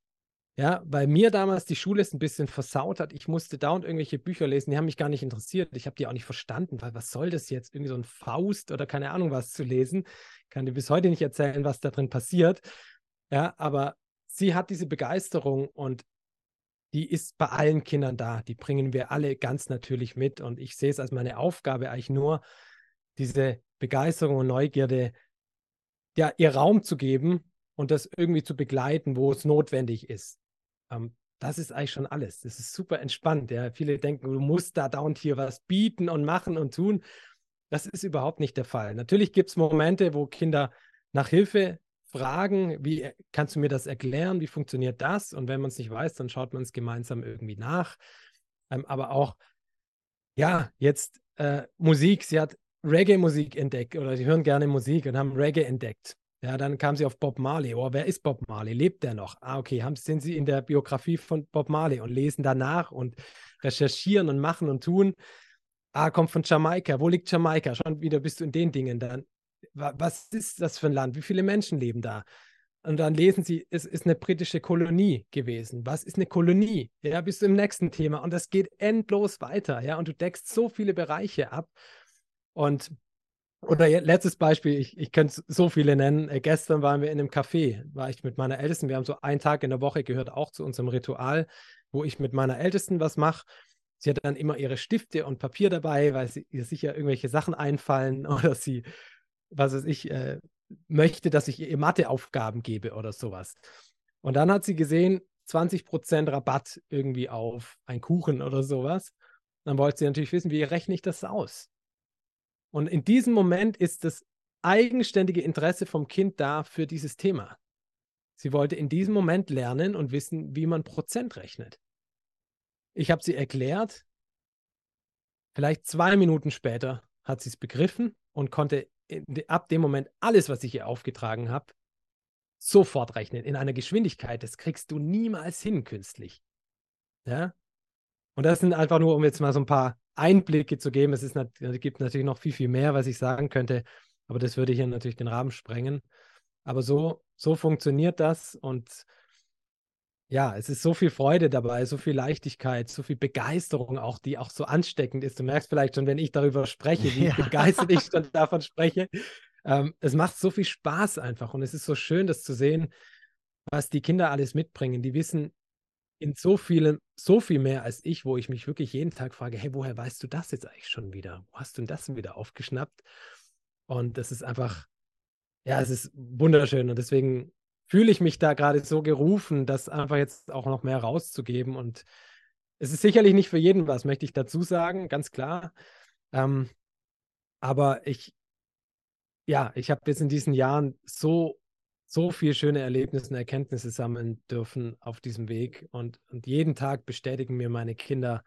Ja, weil mir damals die Schule es ein bisschen versaut hat. Ich musste dauernd irgendwelche Bücher lesen, die haben mich gar nicht interessiert. Ich habe die auch nicht verstanden, weil was soll das jetzt? Irgendwie so ein Faust oder keine Ahnung was zu lesen. Ich kann dir bis heute nicht erzählen, was da drin passiert. Ja, aber sie hat diese Begeisterung und die ist bei allen Kindern da. Die bringen wir alle ganz natürlich mit. Und ich sehe es als meine Aufgabe eigentlich nur, diese Begeisterung und Neugierde, ja, ihr Raum zu geben und das irgendwie zu begleiten, wo es notwendig ist. Ähm, das ist eigentlich schon alles. Das ist super entspannt. Ja. Viele denken, du musst da dauernd hier was bieten und machen und tun. Das ist überhaupt nicht der Fall. Natürlich gibt es Momente, wo Kinder nach Hilfe fragen, wie äh, kannst du mir das erklären, wie funktioniert das? Und wenn man es nicht weiß, dann schaut man es gemeinsam irgendwie nach. Ähm, aber auch, ja, jetzt äh, Musik, sie hat Reggae-Musik entdeckt oder sie hören gerne Musik und haben Reggae entdeckt. Ja, dann kam sie auf Bob Marley. Oh, wer ist Bob Marley? Lebt der noch? Ah, okay, haben, sind sie in der Biografie von Bob Marley und lesen danach und recherchieren und machen und tun. Ah, kommt von Jamaika. Wo liegt Jamaika? Schon wieder bist du in den Dingen. Dann, was ist das für ein Land? Wie viele Menschen leben da? Und dann lesen sie, es ist eine britische Kolonie gewesen. Was ist eine Kolonie? Ja, bist du im nächsten Thema. Und das geht endlos weiter. Ja, und du deckst so viele Bereiche ab. Und oder letztes Beispiel, ich, ich könnte so viele nennen. Äh, gestern waren wir in einem Café, war ich mit meiner Ältesten. Wir haben so einen Tag in der Woche, gehört auch zu unserem Ritual, wo ich mit meiner Ältesten was mache. Sie hat dann immer ihre Stifte und Papier dabei, weil sie, ihr sicher irgendwelche Sachen einfallen [LAUGHS] oder sie, was weiß ich, äh, möchte, dass ich ihr Matheaufgaben gebe oder sowas. Und dann hat sie gesehen, 20% Rabatt irgendwie auf einen Kuchen oder sowas. Dann wollte sie natürlich wissen, wie rechne ich das aus? Und in diesem Moment ist das eigenständige Interesse vom Kind da für dieses Thema. Sie wollte in diesem Moment lernen und wissen, wie man Prozent rechnet. Ich habe sie erklärt. Vielleicht zwei Minuten später hat sie es begriffen und konnte ab dem Moment alles, was ich ihr aufgetragen habe, sofort rechnen. In einer Geschwindigkeit, das kriegst du niemals hin künstlich. Ja? Und das sind einfach nur, um jetzt mal so ein paar Einblicke zu geben. Es ist, gibt natürlich noch viel, viel mehr, was ich sagen könnte, aber das würde hier natürlich den Rahmen sprengen. Aber so, so funktioniert das und ja, es ist so viel Freude dabei, so viel Leichtigkeit, so viel Begeisterung auch, die auch so ansteckend ist. Du merkst vielleicht schon, wenn ich darüber spreche, [LAUGHS] wie ja. begeistert ich dann davon spreche. Ähm, es macht so viel Spaß einfach und es ist so schön, das zu sehen, was die Kinder alles mitbringen. Die wissen in so vielen, so viel mehr als ich, wo ich mich wirklich jeden Tag frage, hey, woher weißt du das jetzt eigentlich schon wieder? Wo hast du denn das wieder aufgeschnappt? Und das ist einfach, ja, es ist wunderschön und deswegen fühle ich mich da gerade so gerufen, das einfach jetzt auch noch mehr rauszugeben und es ist sicherlich nicht für jeden was, möchte ich dazu sagen, ganz klar. Ähm, aber ich, ja, ich habe jetzt in diesen Jahren so so viel schöne Erlebnisse und Erkenntnisse sammeln dürfen auf diesem Weg. Und, und jeden Tag bestätigen mir meine Kinder,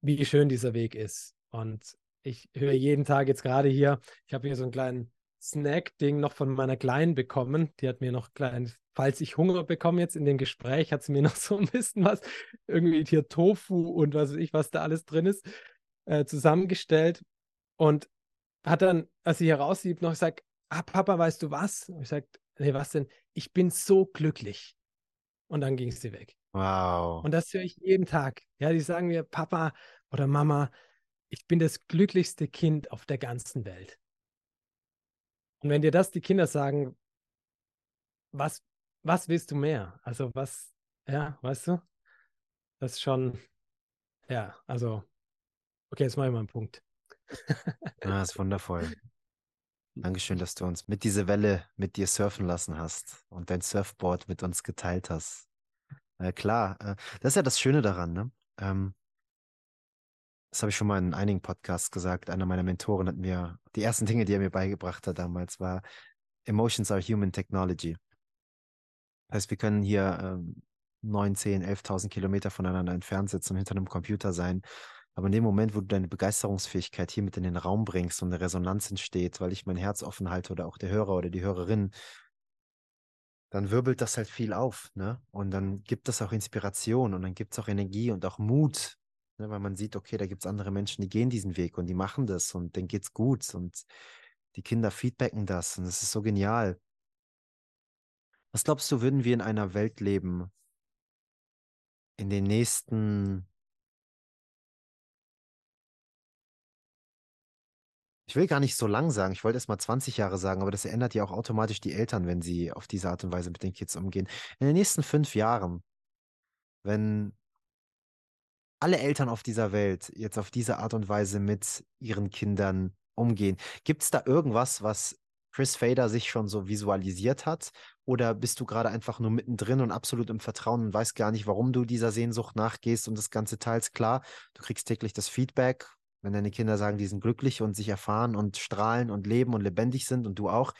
wie schön dieser Weg ist. Und ich höre jeden Tag jetzt gerade hier, ich habe hier so einen kleinen Snack-Ding noch von meiner Kleinen bekommen. Die hat mir noch klein, falls ich Hunger bekomme jetzt in dem Gespräch, hat sie mir [LAUGHS] noch so ein bisschen was, irgendwie hier Tofu und was weiß ich, was da alles drin ist, äh, zusammengestellt. Und hat dann, als sie hier raussieht, noch gesagt, ah, Papa, weißt du was? Und ich sage, nee, was denn? Ich bin so glücklich. Und dann ging sie weg. Wow. Und das höre ich jeden Tag. Ja, die sagen mir, Papa oder Mama, ich bin das glücklichste Kind auf der ganzen Welt. Und wenn dir das die Kinder sagen, was, was willst du mehr? Also was, ja, weißt du? Das ist schon, ja, also, okay, jetzt mache ich mal einen Punkt. ah, das ist wundervoll. Dankeschön, dass du uns mit dieser Welle mit dir surfen lassen hast und dein Surfboard mit uns geteilt hast. Äh, klar, äh, das ist ja das Schöne daran, ne? Ähm, das habe ich schon mal in einigen Podcasts gesagt. Einer meiner Mentoren hat mir, die ersten Dinge, die er mir beigebracht hat damals, war Emotions are human technology. Das heißt, wir können hier ähm, 9, 10, 11.000 Kilometer voneinander entfernt sitzen und hinter einem Computer sein. Aber in dem Moment, wo du deine Begeisterungsfähigkeit hier mit in den Raum bringst und eine Resonanz entsteht, weil ich mein Herz offen halte oder auch der Hörer oder die Hörerin, dann wirbelt das halt viel auf, ne? Und dann gibt es auch Inspiration und dann gibt es auch Energie und auch Mut, ne? weil man sieht, okay, da gibt es andere Menschen, die gehen diesen Weg und die machen das und denen geht's gut und die Kinder feedbacken das und das ist so genial. Was glaubst du, würden wir in einer Welt leben, in den nächsten Ich will gar nicht so lang sagen, ich wollte erst mal 20 Jahre sagen, aber das ändert ja auch automatisch die Eltern, wenn sie auf diese Art und Weise mit den Kids umgehen. In den nächsten fünf Jahren, wenn alle Eltern auf dieser Welt jetzt auf diese Art und Weise mit ihren Kindern umgehen, gibt es da irgendwas, was Chris Fader sich schon so visualisiert hat? Oder bist du gerade einfach nur mittendrin und absolut im Vertrauen und weißt gar nicht, warum du dieser Sehnsucht nachgehst und das Ganze teils? Klar, du kriegst täglich das Feedback wenn deine Kinder sagen, die sind glücklich und sich erfahren und strahlen und leben und lebendig sind und du auch,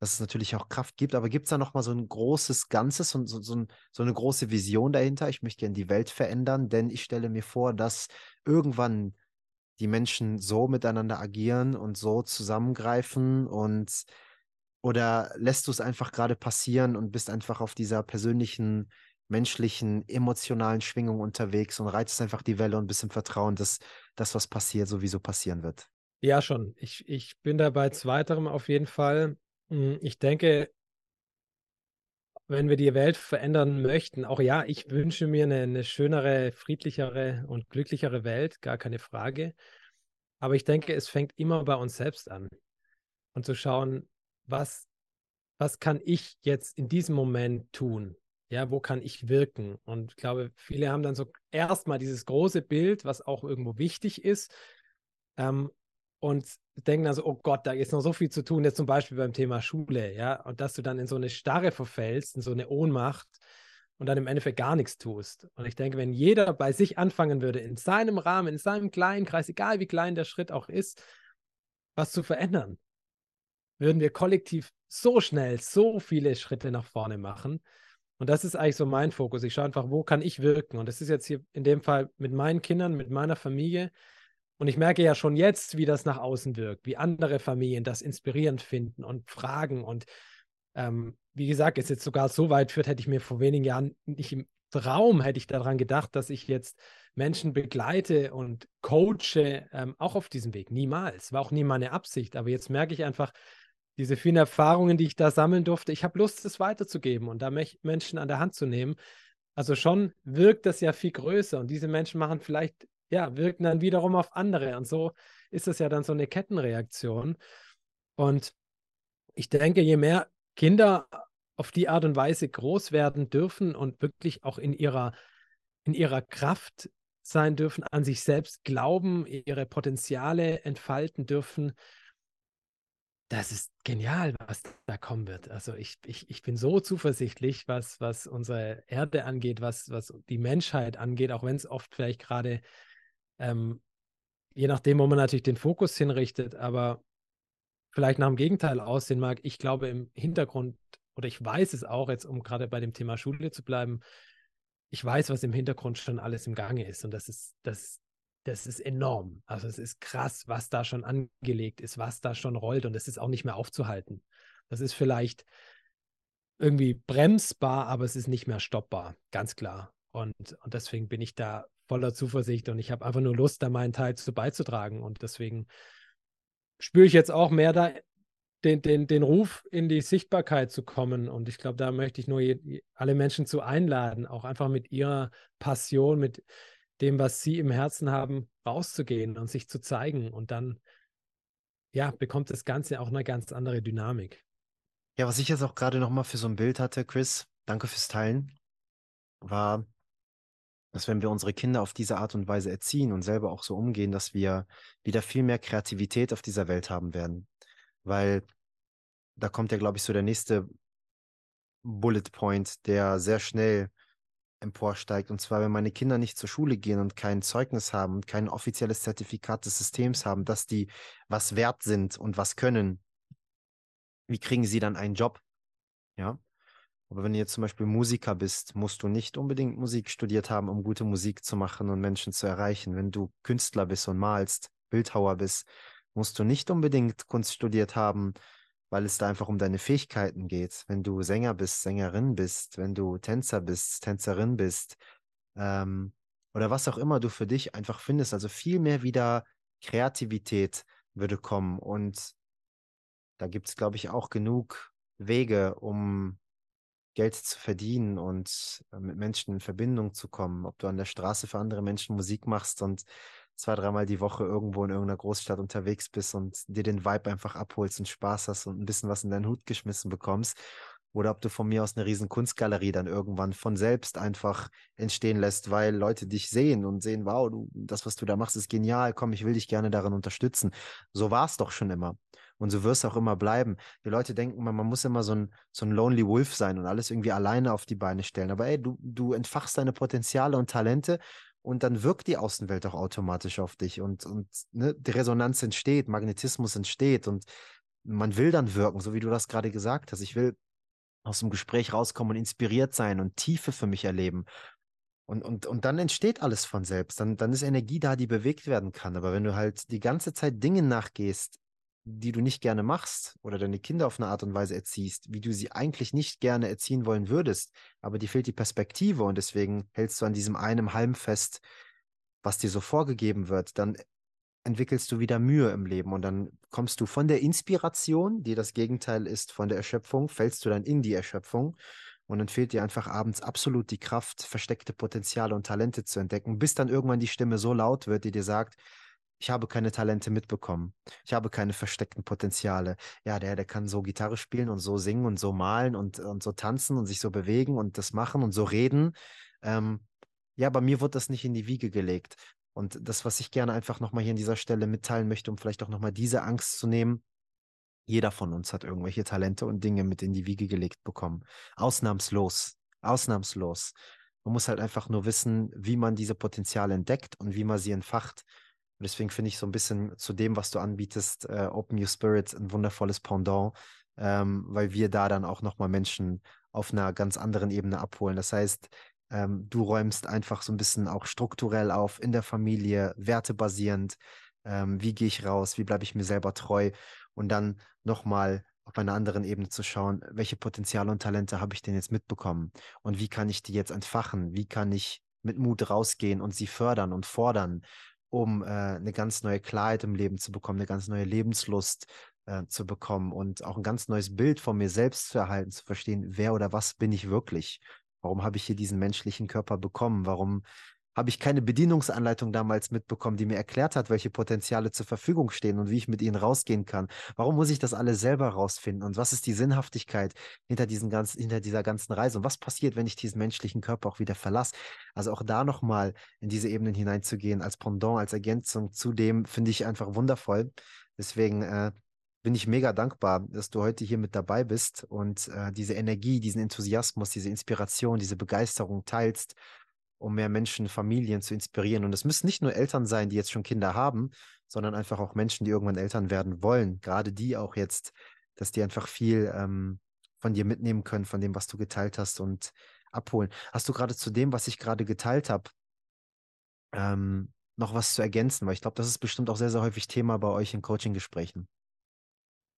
dass es natürlich auch Kraft gibt. Aber gibt es da nochmal so ein großes Ganzes und so, so, so eine große Vision dahinter? Ich möchte gerne die Welt verändern, denn ich stelle mir vor, dass irgendwann die Menschen so miteinander agieren und so zusammengreifen und oder lässt du es einfach gerade passieren und bist einfach auf dieser persönlichen menschlichen, emotionalen Schwingung unterwegs und reizt einfach die Welle und bist im Vertrauen, dass das, was passiert, sowieso passieren wird. Ja, schon. Ich, ich bin da bei zweiterem auf jeden Fall. Hm, ich denke, wenn wir die Welt verändern möchten, auch ja, ich wünsche mir eine, eine schönere, friedlichere und glücklichere Welt, gar keine Frage. Aber ich denke, es fängt immer bei uns selbst an. Und zu schauen, was, was kann ich jetzt in diesem Moment tun? Ja, wo kann ich wirken? Und ich glaube, viele haben dann so erstmal dieses große Bild, was auch irgendwo wichtig ist, ähm, und denken also, oh Gott, da ist noch so viel zu tun, jetzt zum Beispiel beim Thema Schule, ja, und dass du dann in so eine Starre verfällst, in so eine Ohnmacht und dann im Endeffekt gar nichts tust. Und ich denke, wenn jeder bei sich anfangen würde, in seinem Rahmen, in seinem kleinen Kreis, egal wie klein der Schritt auch ist, was zu verändern, würden wir kollektiv so schnell so viele Schritte nach vorne machen. Und das ist eigentlich so mein Fokus. Ich schaue einfach, wo kann ich wirken? Und das ist jetzt hier in dem Fall mit meinen Kindern, mit meiner Familie. Und ich merke ja schon jetzt, wie das nach außen wirkt, wie andere Familien das inspirierend finden und fragen. Und ähm, wie gesagt, es jetzt sogar so weit führt, hätte ich mir vor wenigen Jahren nicht im Traum hätte ich daran gedacht, dass ich jetzt Menschen begleite und coache, ähm, auch auf diesem Weg. Niemals. War auch nie meine Absicht. Aber jetzt merke ich einfach, diese vielen Erfahrungen, die ich da sammeln durfte, ich habe Lust, es weiterzugeben und da Menschen an der Hand zu nehmen. Also schon wirkt das ja viel größer und diese Menschen machen vielleicht, ja, wirken dann wiederum auf andere und so ist es ja dann so eine Kettenreaktion. Und ich denke, je mehr Kinder auf die Art und Weise groß werden dürfen und wirklich auch in ihrer, in ihrer Kraft sein dürfen, an sich selbst glauben, ihre Potenziale entfalten dürfen, das ist genial, was da kommen wird. Also ich, ich, ich bin so zuversichtlich, was, was unsere Erde angeht, was, was die Menschheit angeht, auch wenn es oft vielleicht gerade, ähm, je nachdem, wo man natürlich den Fokus hinrichtet, aber vielleicht nach dem Gegenteil aussehen mag. Ich glaube im Hintergrund, oder ich weiß es auch, jetzt um gerade bei dem Thema Schule zu bleiben, ich weiß, was im Hintergrund schon alles im Gange ist. Und das ist, das, das ist enorm. Also es ist krass, was da schon angelegt ist, was da schon rollt und es ist auch nicht mehr aufzuhalten. Das ist vielleicht irgendwie bremsbar, aber es ist nicht mehr stoppbar, ganz klar. Und, und deswegen bin ich da voller Zuversicht und ich habe einfach nur Lust, da meinen Teil zu beizutragen. Und deswegen spüre ich jetzt auch mehr da den, den, den Ruf in die Sichtbarkeit zu kommen. Und ich glaube, da möchte ich nur je, alle Menschen zu einladen, auch einfach mit ihrer Passion, mit dem, was sie im Herzen haben, rauszugehen und sich zu zeigen. Und dann, ja, bekommt das Ganze auch eine ganz andere Dynamik. Ja, was ich jetzt auch gerade nochmal für so ein Bild hatte, Chris, danke fürs Teilen, war, dass wenn wir unsere Kinder auf diese Art und Weise erziehen und selber auch so umgehen, dass wir wieder viel mehr Kreativität auf dieser Welt haben werden. Weil da kommt ja, glaube ich, so der nächste Bullet Point, der sehr schnell emporsteigt. Und zwar, wenn meine Kinder nicht zur Schule gehen und kein Zeugnis haben und kein offizielles Zertifikat des Systems haben, dass die was wert sind und was können, wie kriegen sie dann einen Job? Ja. Aber wenn du jetzt zum Beispiel Musiker bist, musst du nicht unbedingt Musik studiert haben, um gute Musik zu machen und Menschen zu erreichen. Wenn du Künstler bist und malst, Bildhauer bist, musst du nicht unbedingt Kunst studiert haben, weil es da einfach um deine Fähigkeiten geht. Wenn du Sänger bist, Sängerin bist, wenn du Tänzer bist, Tänzerin bist, ähm, oder was auch immer du für dich einfach findest. Also viel mehr wieder Kreativität würde kommen. Und da gibt es, glaube ich, auch genug Wege, um Geld zu verdienen und äh, mit Menschen in Verbindung zu kommen. Ob du an der Straße für andere Menschen Musik machst und zwei, dreimal die Woche irgendwo in irgendeiner Großstadt unterwegs bist und dir den Vibe einfach abholst und Spaß hast und ein bisschen was in deinen Hut geschmissen bekommst. Oder ob du von mir aus eine riesen Kunstgalerie dann irgendwann von selbst einfach entstehen lässt, weil Leute dich sehen und sehen, wow, du, das, was du da machst, ist genial, komm, ich will dich gerne darin unterstützen. So war es doch schon immer. Und so wirst auch immer bleiben. Die Leute denken, man, man muss immer so ein, so ein Lonely Wolf sein und alles irgendwie alleine auf die Beine stellen. Aber ey, du, du entfachst deine Potenziale und Talente und dann wirkt die Außenwelt auch automatisch auf dich und, und ne, die Resonanz entsteht, Magnetismus entsteht und man will dann wirken, so wie du das gerade gesagt hast. Ich will aus dem Gespräch rauskommen und inspiriert sein und Tiefe für mich erleben. Und, und, und dann entsteht alles von selbst. Dann, dann ist Energie da, die bewegt werden kann. Aber wenn du halt die ganze Zeit Dinge nachgehst, die du nicht gerne machst oder deine Kinder auf eine Art und Weise erziehst, wie du sie eigentlich nicht gerne erziehen wollen würdest, aber dir fehlt die Perspektive und deswegen hältst du an diesem einen Halm fest, was dir so vorgegeben wird, dann entwickelst du wieder Mühe im Leben und dann kommst du von der Inspiration, die das Gegenteil ist von der Erschöpfung, fällst du dann in die Erschöpfung und dann fehlt dir einfach abends absolut die Kraft, versteckte Potenziale und Talente zu entdecken, bis dann irgendwann die Stimme so laut wird, die dir sagt, ich habe keine Talente mitbekommen. Ich habe keine versteckten Potenziale. Ja, der, der kann so Gitarre spielen und so singen und so malen und, und so tanzen und sich so bewegen und das machen und so reden. Ähm, ja, bei mir wurde das nicht in die Wiege gelegt. Und das, was ich gerne einfach nochmal hier an dieser Stelle mitteilen möchte, um vielleicht auch nochmal diese Angst zu nehmen, jeder von uns hat irgendwelche Talente und Dinge mit in die Wiege gelegt bekommen. Ausnahmslos. Ausnahmslos. Man muss halt einfach nur wissen, wie man diese Potenziale entdeckt und wie man sie entfacht. Und deswegen finde ich so ein bisschen zu dem, was du anbietest, äh, Open Your Spirit ein wundervolles Pendant, ähm, weil wir da dann auch nochmal Menschen auf einer ganz anderen Ebene abholen. Das heißt, ähm, du räumst einfach so ein bisschen auch strukturell auf in der Familie, wertebasierend. Ähm, wie gehe ich raus? Wie bleibe ich mir selber treu? Und dann nochmal auf einer anderen Ebene zu schauen, welche Potenziale und Talente habe ich denn jetzt mitbekommen? Und wie kann ich die jetzt entfachen? Wie kann ich mit Mut rausgehen und sie fördern und fordern? Um äh, eine ganz neue Klarheit im Leben zu bekommen, eine ganz neue Lebenslust äh, zu bekommen und auch ein ganz neues Bild von mir selbst zu erhalten, zu verstehen, wer oder was bin ich wirklich? Warum habe ich hier diesen menschlichen Körper bekommen? Warum habe ich keine Bedienungsanleitung damals mitbekommen, die mir erklärt hat, welche Potenziale zur Verfügung stehen und wie ich mit ihnen rausgehen kann. Warum muss ich das alles selber rausfinden? Und was ist die Sinnhaftigkeit hinter, diesen ganz, hinter dieser ganzen Reise? Und was passiert, wenn ich diesen menschlichen Körper auch wieder verlasse? Also auch da nochmal in diese Ebenen hineinzugehen, als Pendant, als Ergänzung zu dem, finde ich einfach wundervoll. Deswegen äh, bin ich mega dankbar, dass du heute hier mit dabei bist und äh, diese Energie, diesen Enthusiasmus, diese Inspiration, diese Begeisterung teilst um mehr Menschen, Familien zu inspirieren. Und es müssen nicht nur Eltern sein, die jetzt schon Kinder haben, sondern einfach auch Menschen, die irgendwann Eltern werden wollen. Gerade die auch jetzt, dass die einfach viel ähm, von dir mitnehmen können, von dem, was du geteilt hast und abholen. Hast du gerade zu dem, was ich gerade geteilt habe, ähm, noch was zu ergänzen? Weil ich glaube, das ist bestimmt auch sehr, sehr häufig Thema bei euch in Coaching-Gesprächen.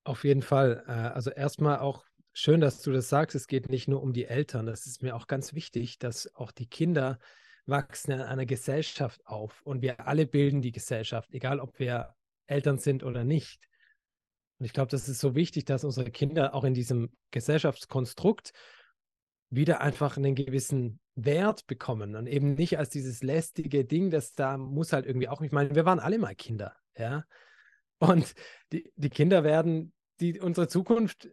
Auf jeden Fall. Äh, also erstmal auch Schön, dass du das sagst. Es geht nicht nur um die Eltern. Das ist mir auch ganz wichtig, dass auch die Kinder wachsen in einer Gesellschaft auf und wir alle bilden die Gesellschaft, egal ob wir Eltern sind oder nicht. Und ich glaube, das ist so wichtig, dass unsere Kinder auch in diesem Gesellschaftskonstrukt wieder einfach einen gewissen Wert bekommen und eben nicht als dieses lästige Ding, das da muss halt irgendwie auch, ich meine, wir waren alle mal Kinder, ja. Und die, die Kinder werden die unsere Zukunft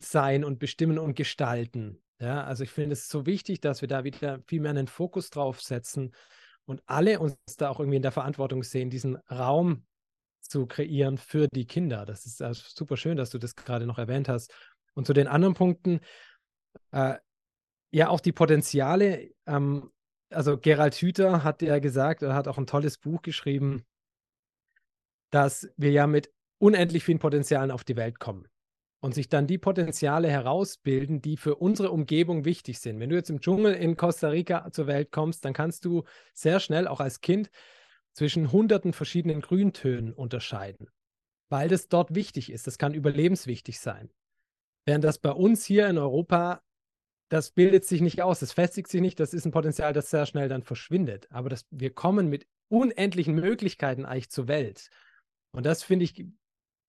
sein und bestimmen und gestalten. Ja, also ich finde es so wichtig, dass wir da wieder viel mehr einen Fokus drauf setzen und alle uns da auch irgendwie in der Verantwortung sehen, diesen Raum zu kreieren für die Kinder. Das ist also super schön, dass du das gerade noch erwähnt hast. Und zu den anderen Punkten, äh, ja, auch die Potenziale. Ähm, also Gerald Hüther hat ja gesagt, er hat auch ein tolles Buch geschrieben, dass wir ja mit unendlich vielen Potenzialen auf die Welt kommen und sich dann die Potenziale herausbilden, die für unsere Umgebung wichtig sind. Wenn du jetzt im Dschungel in Costa Rica zur Welt kommst, dann kannst du sehr schnell auch als Kind zwischen hunderten verschiedenen Grüntönen unterscheiden, weil das dort wichtig ist. Das kann überlebenswichtig sein. Während das bei uns hier in Europa, das bildet sich nicht aus, das festigt sich nicht, das ist ein Potenzial, das sehr schnell dann verschwindet. Aber das, wir kommen mit unendlichen Möglichkeiten eigentlich zur Welt. Und das finde ich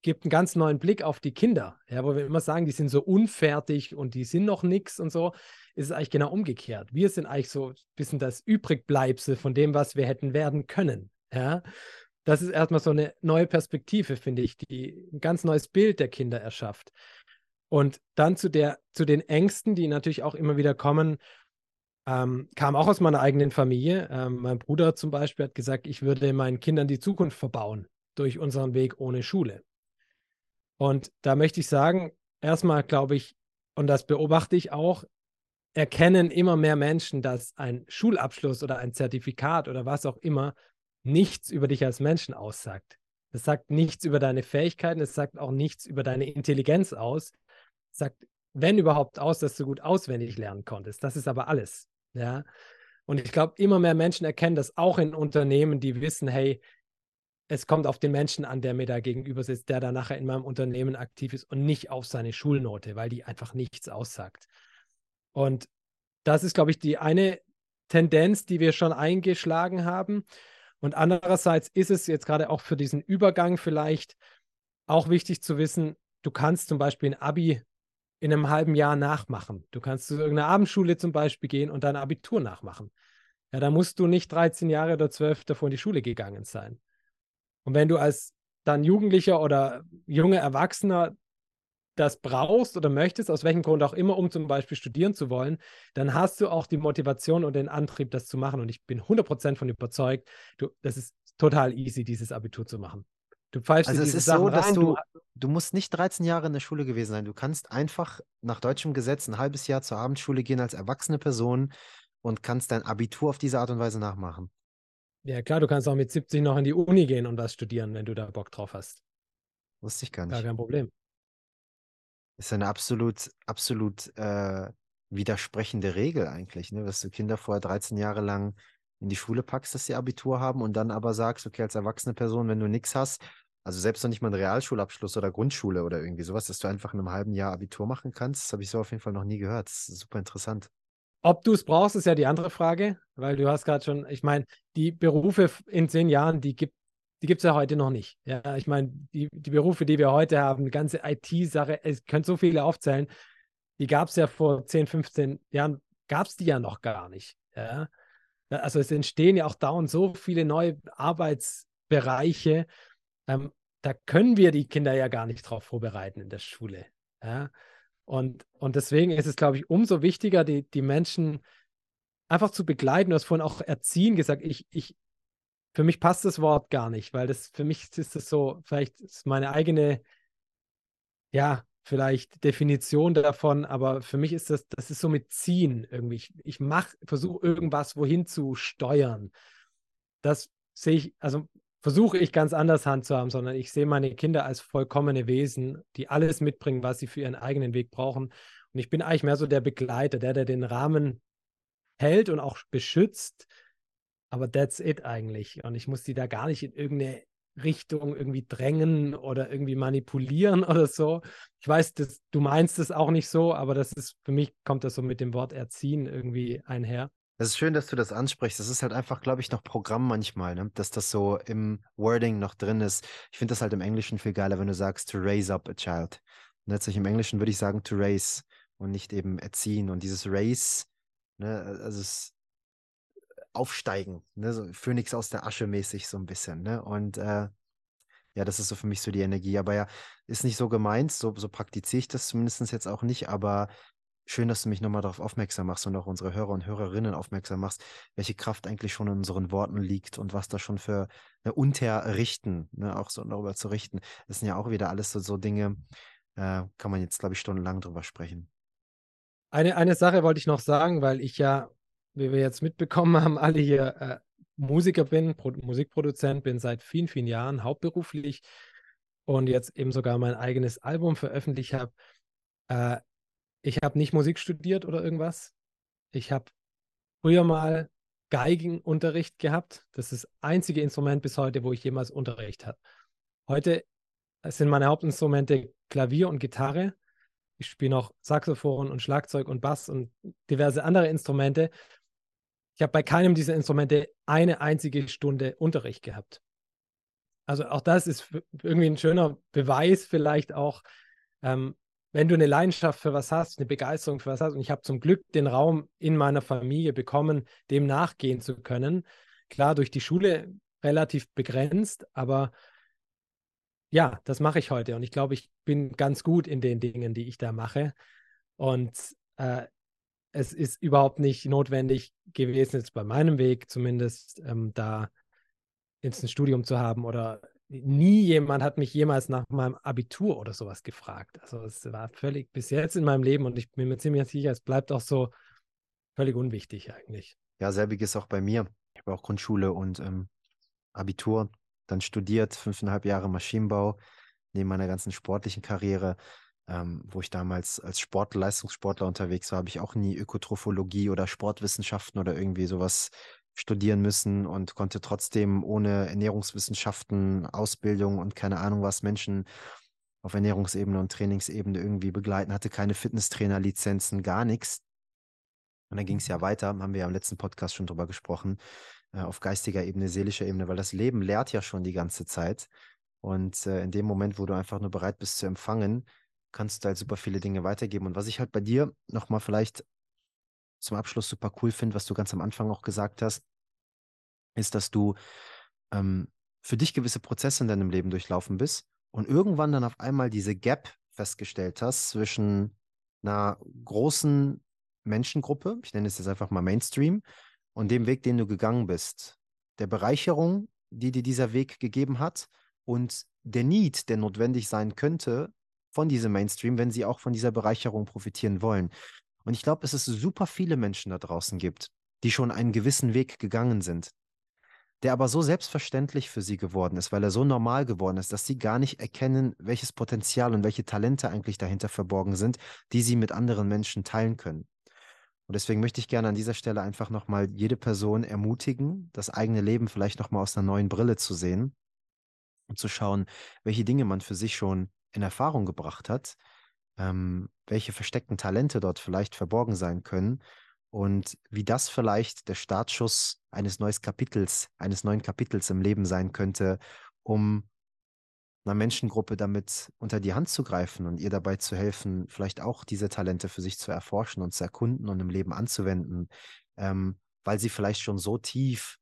gibt einen ganz neuen Blick auf die Kinder, ja, wo wir immer sagen, die sind so unfertig und die sind noch nichts und so, ist es eigentlich genau umgekehrt. Wir sind eigentlich so ein bisschen das Übrigbleibsel von dem, was wir hätten werden können. Ja. Das ist erstmal so eine neue Perspektive, finde ich, die ein ganz neues Bild der Kinder erschafft. Und dann zu, der, zu den Ängsten, die natürlich auch immer wieder kommen, ähm, kam auch aus meiner eigenen Familie. Ähm, mein Bruder zum Beispiel hat gesagt, ich würde meinen Kindern die Zukunft verbauen durch unseren Weg ohne Schule. Und da möchte ich sagen, erstmal glaube ich, und das beobachte ich auch, erkennen immer mehr Menschen, dass ein Schulabschluss oder ein Zertifikat oder was auch immer nichts über dich als Menschen aussagt. Es sagt nichts über deine Fähigkeiten, es sagt auch nichts über deine Intelligenz aus. Es sagt, wenn überhaupt, aus, dass du gut auswendig lernen konntest. Das ist aber alles. Ja. Und ich glaube, immer mehr Menschen erkennen das auch in Unternehmen, die wissen, hey, es kommt auf den Menschen an, der mir da gegenüber sitzt, der da nachher in meinem Unternehmen aktiv ist und nicht auf seine Schulnote, weil die einfach nichts aussagt. Und das ist, glaube ich, die eine Tendenz, die wir schon eingeschlagen haben. Und andererseits ist es jetzt gerade auch für diesen Übergang vielleicht auch wichtig zu wissen, du kannst zum Beispiel ein Abi in einem halben Jahr nachmachen. Du kannst zu irgendeiner Abendschule zum Beispiel gehen und dein Abitur nachmachen. Ja, da musst du nicht 13 Jahre oder 12 davor in die Schule gegangen sein. Und wenn du als dann Jugendlicher oder junger Erwachsener das brauchst oder möchtest, aus welchem Grund auch immer, um zum Beispiel studieren zu wollen, dann hast du auch die Motivation und den Antrieb, das zu machen. Und ich bin 100% von überzeugt, du, das ist total easy, dieses Abitur zu machen. Du pfeifst also es ist Sachen so, dass rein, du, du musst nicht 13 Jahre in der Schule gewesen sein. Du kannst einfach nach deutschem Gesetz ein halbes Jahr zur Abendschule gehen als erwachsene Person und kannst dein Abitur auf diese Art und Weise nachmachen. Ja, klar, du kannst auch mit 70 noch in die Uni gehen und was studieren, wenn du da Bock drauf hast. Wusste ich gar nicht. Gar kein Problem. Ist eine absolut, absolut äh, widersprechende Regel eigentlich, ne? dass du Kinder vorher 13 Jahre lang in die Schule packst, dass sie Abitur haben und dann aber sagst, okay, als erwachsene Person, wenn du nichts hast, also selbst noch nicht mal einen Realschulabschluss oder Grundschule oder irgendwie sowas, dass du einfach in einem halben Jahr Abitur machen kannst, das habe ich so auf jeden Fall noch nie gehört. Das ist super interessant. Ob du es brauchst, ist ja die andere Frage, weil du hast gerade schon, ich meine, die Berufe in zehn Jahren, die gibt die gibt es ja heute noch nicht. Ja, ich meine, die, die Berufe, die wir heute haben, die ganze IT-Sache, es könnt so viele aufzählen, die gab es ja vor 10, 15 Jahren, gab es die ja noch gar nicht. Ja? Also es entstehen ja auch dauernd so viele neue Arbeitsbereiche. Ähm, da können wir die Kinder ja gar nicht drauf vorbereiten in der Schule. Ja? Und, und deswegen ist es, glaube ich, umso wichtiger, die, die Menschen einfach zu begleiten. Du hast vorhin auch erziehen gesagt. Ich, ich, für mich passt das Wort gar nicht, weil das für mich ist es so, vielleicht ist meine eigene, ja, vielleicht Definition davon, aber für mich ist das, das ist so mit Ziehen irgendwie. Ich, ich mache, versuche irgendwas wohin zu steuern. Das sehe ich, also versuche ich ganz anders handzuhaben, sondern ich sehe meine Kinder als vollkommene Wesen, die alles mitbringen, was sie für ihren eigenen Weg brauchen. Und ich bin eigentlich mehr so der Begleiter, der, der den Rahmen hält und auch beschützt. Aber that's it eigentlich. Und ich muss die da gar nicht in irgendeine Richtung irgendwie drängen oder irgendwie manipulieren [LAUGHS] oder so. Ich weiß, dass du meinst es auch nicht so, aber das ist für mich kommt das so mit dem Wort erziehen irgendwie einher. Es ist schön, dass du das ansprichst. Das ist halt einfach, glaube ich, noch Programm manchmal, ne? dass das so im Wording noch drin ist. Ich finde das halt im Englischen viel geiler, wenn du sagst, to raise up a child. Und letztlich im Englischen würde ich sagen, to raise und nicht eben erziehen. Und dieses raise, ne, also es aufsteigen, ne, so Phönix aus der Asche mäßig so ein bisschen, ne? Und äh, ja, das ist so für mich so die Energie. Aber ja, ist nicht so gemeint, so, so praktiziere ich das zumindest jetzt auch nicht, aber Schön, dass du mich nochmal darauf aufmerksam machst und auch unsere Hörer und Hörerinnen aufmerksam machst, welche Kraft eigentlich schon in unseren Worten liegt und was da schon für ne, unterrichten, ne, auch so darüber zu richten. Das sind ja auch wieder alles so, so Dinge, äh, kann man jetzt, glaube ich, stundenlang drüber sprechen. Eine, eine Sache wollte ich noch sagen, weil ich ja, wie wir jetzt mitbekommen haben, alle hier äh, Musiker bin, Pro Musikproduzent bin seit vielen, vielen Jahren hauptberuflich und jetzt eben sogar mein eigenes Album veröffentlicht habe. Äh, ich habe nicht Musik studiert oder irgendwas. Ich habe früher mal Geigenunterricht gehabt. Das ist das einzige Instrument bis heute, wo ich jemals Unterricht habe. Heute sind meine Hauptinstrumente Klavier und Gitarre. Ich spiele noch Saxophon und Schlagzeug und Bass und diverse andere Instrumente. Ich habe bei keinem dieser Instrumente eine einzige Stunde Unterricht gehabt. Also auch das ist irgendwie ein schöner Beweis vielleicht auch, ähm, wenn du eine Leidenschaft für was hast, eine Begeisterung für was hast, und ich habe zum Glück den Raum in meiner Familie bekommen, dem nachgehen zu können. Klar, durch die Schule relativ begrenzt, aber ja, das mache ich heute und ich glaube, ich bin ganz gut in den Dingen, die ich da mache. Und äh, es ist überhaupt nicht notwendig gewesen, jetzt bei meinem Weg zumindest, ähm, da ins Studium zu haben oder nie jemand hat mich jemals nach meinem Abitur oder sowas gefragt. Also es war völlig bis jetzt in meinem Leben und ich bin mir ziemlich sicher, es bleibt auch so völlig unwichtig eigentlich. Ja, selbiges auch bei mir. Ich habe auch Grundschule und ähm, Abitur, dann studiert, fünfeinhalb Jahre Maschinenbau, neben meiner ganzen sportlichen Karriere, ähm, wo ich damals als Sportler, Leistungssportler unterwegs war, habe ich auch nie Ökotrophologie oder Sportwissenschaften oder irgendwie sowas studieren müssen und konnte trotzdem ohne Ernährungswissenschaften, Ausbildung und keine Ahnung was Menschen auf Ernährungsebene und Trainingsebene irgendwie begleiten, hatte keine Fitnesstrainer-Lizenzen, gar nichts. Und dann ging es ja mhm. weiter, haben wir ja im letzten Podcast schon drüber gesprochen, äh, auf geistiger Ebene, seelischer Ebene, weil das Leben lehrt ja schon die ganze Zeit. Und äh, in dem Moment, wo du einfach nur bereit bist zu empfangen, kannst du halt super viele Dinge weitergeben. Und was ich halt bei dir nochmal vielleicht zum Abschluss super cool finde, was du ganz am Anfang auch gesagt hast, ist, dass du ähm, für dich gewisse Prozesse in deinem Leben durchlaufen bist und irgendwann dann auf einmal diese Gap festgestellt hast zwischen einer großen Menschengruppe, ich nenne es jetzt einfach mal Mainstream, und dem Weg, den du gegangen bist. Der Bereicherung, die dir dieser Weg gegeben hat und der Need, der notwendig sein könnte von diesem Mainstream, wenn sie auch von dieser Bereicherung profitieren wollen. Und ich glaube, dass es super viele Menschen da draußen gibt, die schon einen gewissen Weg gegangen sind, der aber so selbstverständlich für sie geworden ist, weil er so normal geworden ist, dass sie gar nicht erkennen, welches Potenzial und welche Talente eigentlich dahinter verborgen sind, die sie mit anderen Menschen teilen können. Und deswegen möchte ich gerne an dieser Stelle einfach nochmal jede Person ermutigen, das eigene Leben vielleicht nochmal aus einer neuen Brille zu sehen und zu schauen, welche Dinge man für sich schon in Erfahrung gebracht hat, ähm, welche versteckten Talente dort vielleicht verborgen sein können und wie das vielleicht der Startschuss eines neuen Kapitels, eines neuen Kapitels im Leben sein könnte, um einer Menschengruppe damit unter die Hand zu greifen und ihr dabei zu helfen, vielleicht auch diese Talente für sich zu erforschen und zu erkunden und im Leben anzuwenden, ähm, weil sie vielleicht schon so tief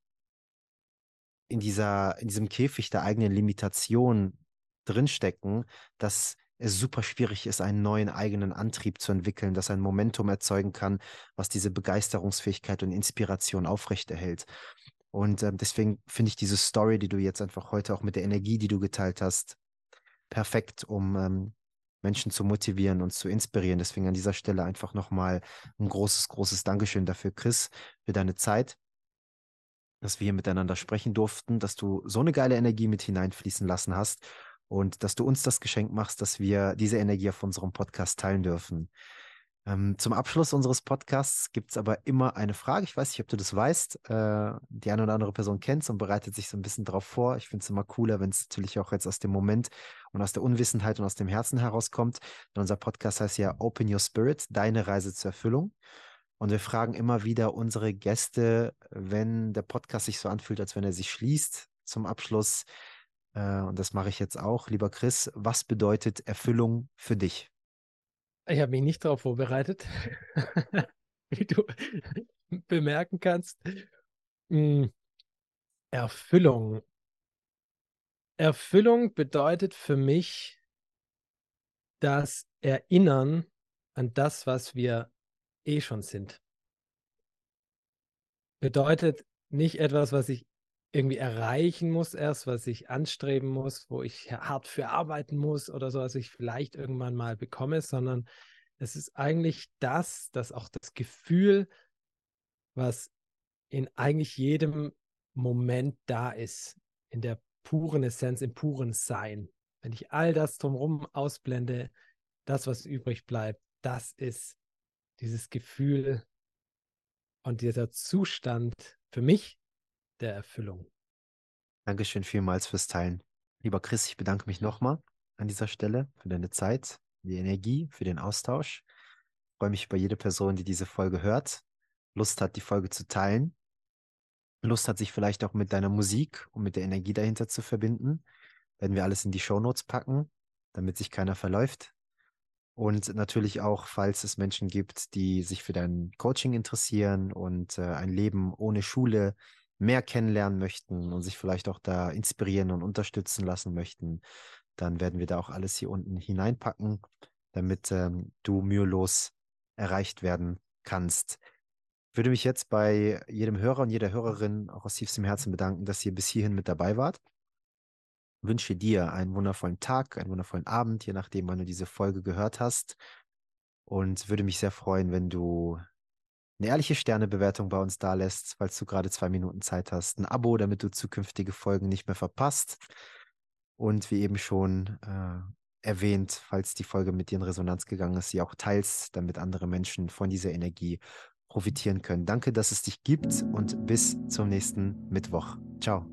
in dieser, in diesem Käfig der eigenen Limitation drinstecken, dass es super schwierig ist, einen neuen eigenen Antrieb zu entwickeln, das ein Momentum erzeugen kann, was diese Begeisterungsfähigkeit und Inspiration aufrechterhält. Und äh, deswegen finde ich diese Story, die du jetzt einfach heute auch mit der Energie, die du geteilt hast, perfekt, um ähm, Menschen zu motivieren und zu inspirieren. Deswegen an dieser Stelle einfach nochmal ein großes, großes Dankeschön dafür, Chris, für deine Zeit, dass wir hier miteinander sprechen durften, dass du so eine geile Energie mit hineinfließen lassen hast und dass du uns das Geschenk machst, dass wir diese Energie auf unserem Podcast teilen dürfen. Ähm, zum Abschluss unseres Podcasts gibt es aber immer eine Frage. Ich weiß nicht, ob du das weißt. Äh, die eine oder andere Person kennt es und bereitet sich so ein bisschen darauf vor. Ich finde es immer cooler, wenn es natürlich auch jetzt aus dem Moment und aus der Unwissenheit und aus dem Herzen herauskommt. Denn unser Podcast heißt ja Open Your Spirit, deine Reise zur Erfüllung. Und wir fragen immer wieder unsere Gäste, wenn der Podcast sich so anfühlt, als wenn er sich schließt zum Abschluss. Äh, und das mache ich jetzt auch. Lieber Chris, was bedeutet Erfüllung für dich? Ich habe mich nicht darauf vorbereitet, [LAUGHS] wie du bemerken kannst. Hm, Erfüllung. Erfüllung bedeutet für mich das Erinnern an das, was wir eh schon sind. Bedeutet nicht etwas, was ich irgendwie erreichen muss, erst was ich anstreben muss, wo ich hart für arbeiten muss oder so, was ich vielleicht irgendwann mal bekomme, sondern es ist eigentlich das, dass auch das Gefühl, was in eigentlich jedem Moment da ist, in der puren Essenz, im puren Sein. Wenn ich all das drumherum ausblende, das, was übrig bleibt, das ist dieses Gefühl und dieser Zustand für mich der Erfüllung. Dankeschön vielmals fürs Teilen. Lieber Chris, ich bedanke mich nochmal an dieser Stelle für deine Zeit, die Energie, für den Austausch. Ich freue mich über jede Person, die diese Folge hört, Lust hat, die Folge zu teilen, Lust hat, sich vielleicht auch mit deiner Musik und mit der Energie dahinter zu verbinden. Werden wir alles in die Show Notes packen, damit sich keiner verläuft. Und natürlich auch, falls es Menschen gibt, die sich für dein Coaching interessieren und äh, ein Leben ohne Schule mehr kennenlernen möchten und sich vielleicht auch da inspirieren und unterstützen lassen möchten, dann werden wir da auch alles hier unten hineinpacken, damit ähm, du mühelos erreicht werden kannst. Ich würde mich jetzt bei jedem Hörer und jeder Hörerin auch aus tiefstem Herzen bedanken, dass ihr bis hierhin mit dabei wart wünsche dir einen wundervollen Tag, einen wundervollen Abend, je nachdem, wann du diese Folge gehört hast. Und würde mich sehr freuen, wenn du eine ehrliche Sternebewertung bei uns da lässt, falls du gerade zwei Minuten Zeit hast. Ein Abo, damit du zukünftige Folgen nicht mehr verpasst. Und wie eben schon äh, erwähnt, falls die Folge mit dir in Resonanz gegangen ist, sie auch teilst, damit andere Menschen von dieser Energie profitieren können. Danke, dass es dich gibt und bis zum nächsten Mittwoch. Ciao.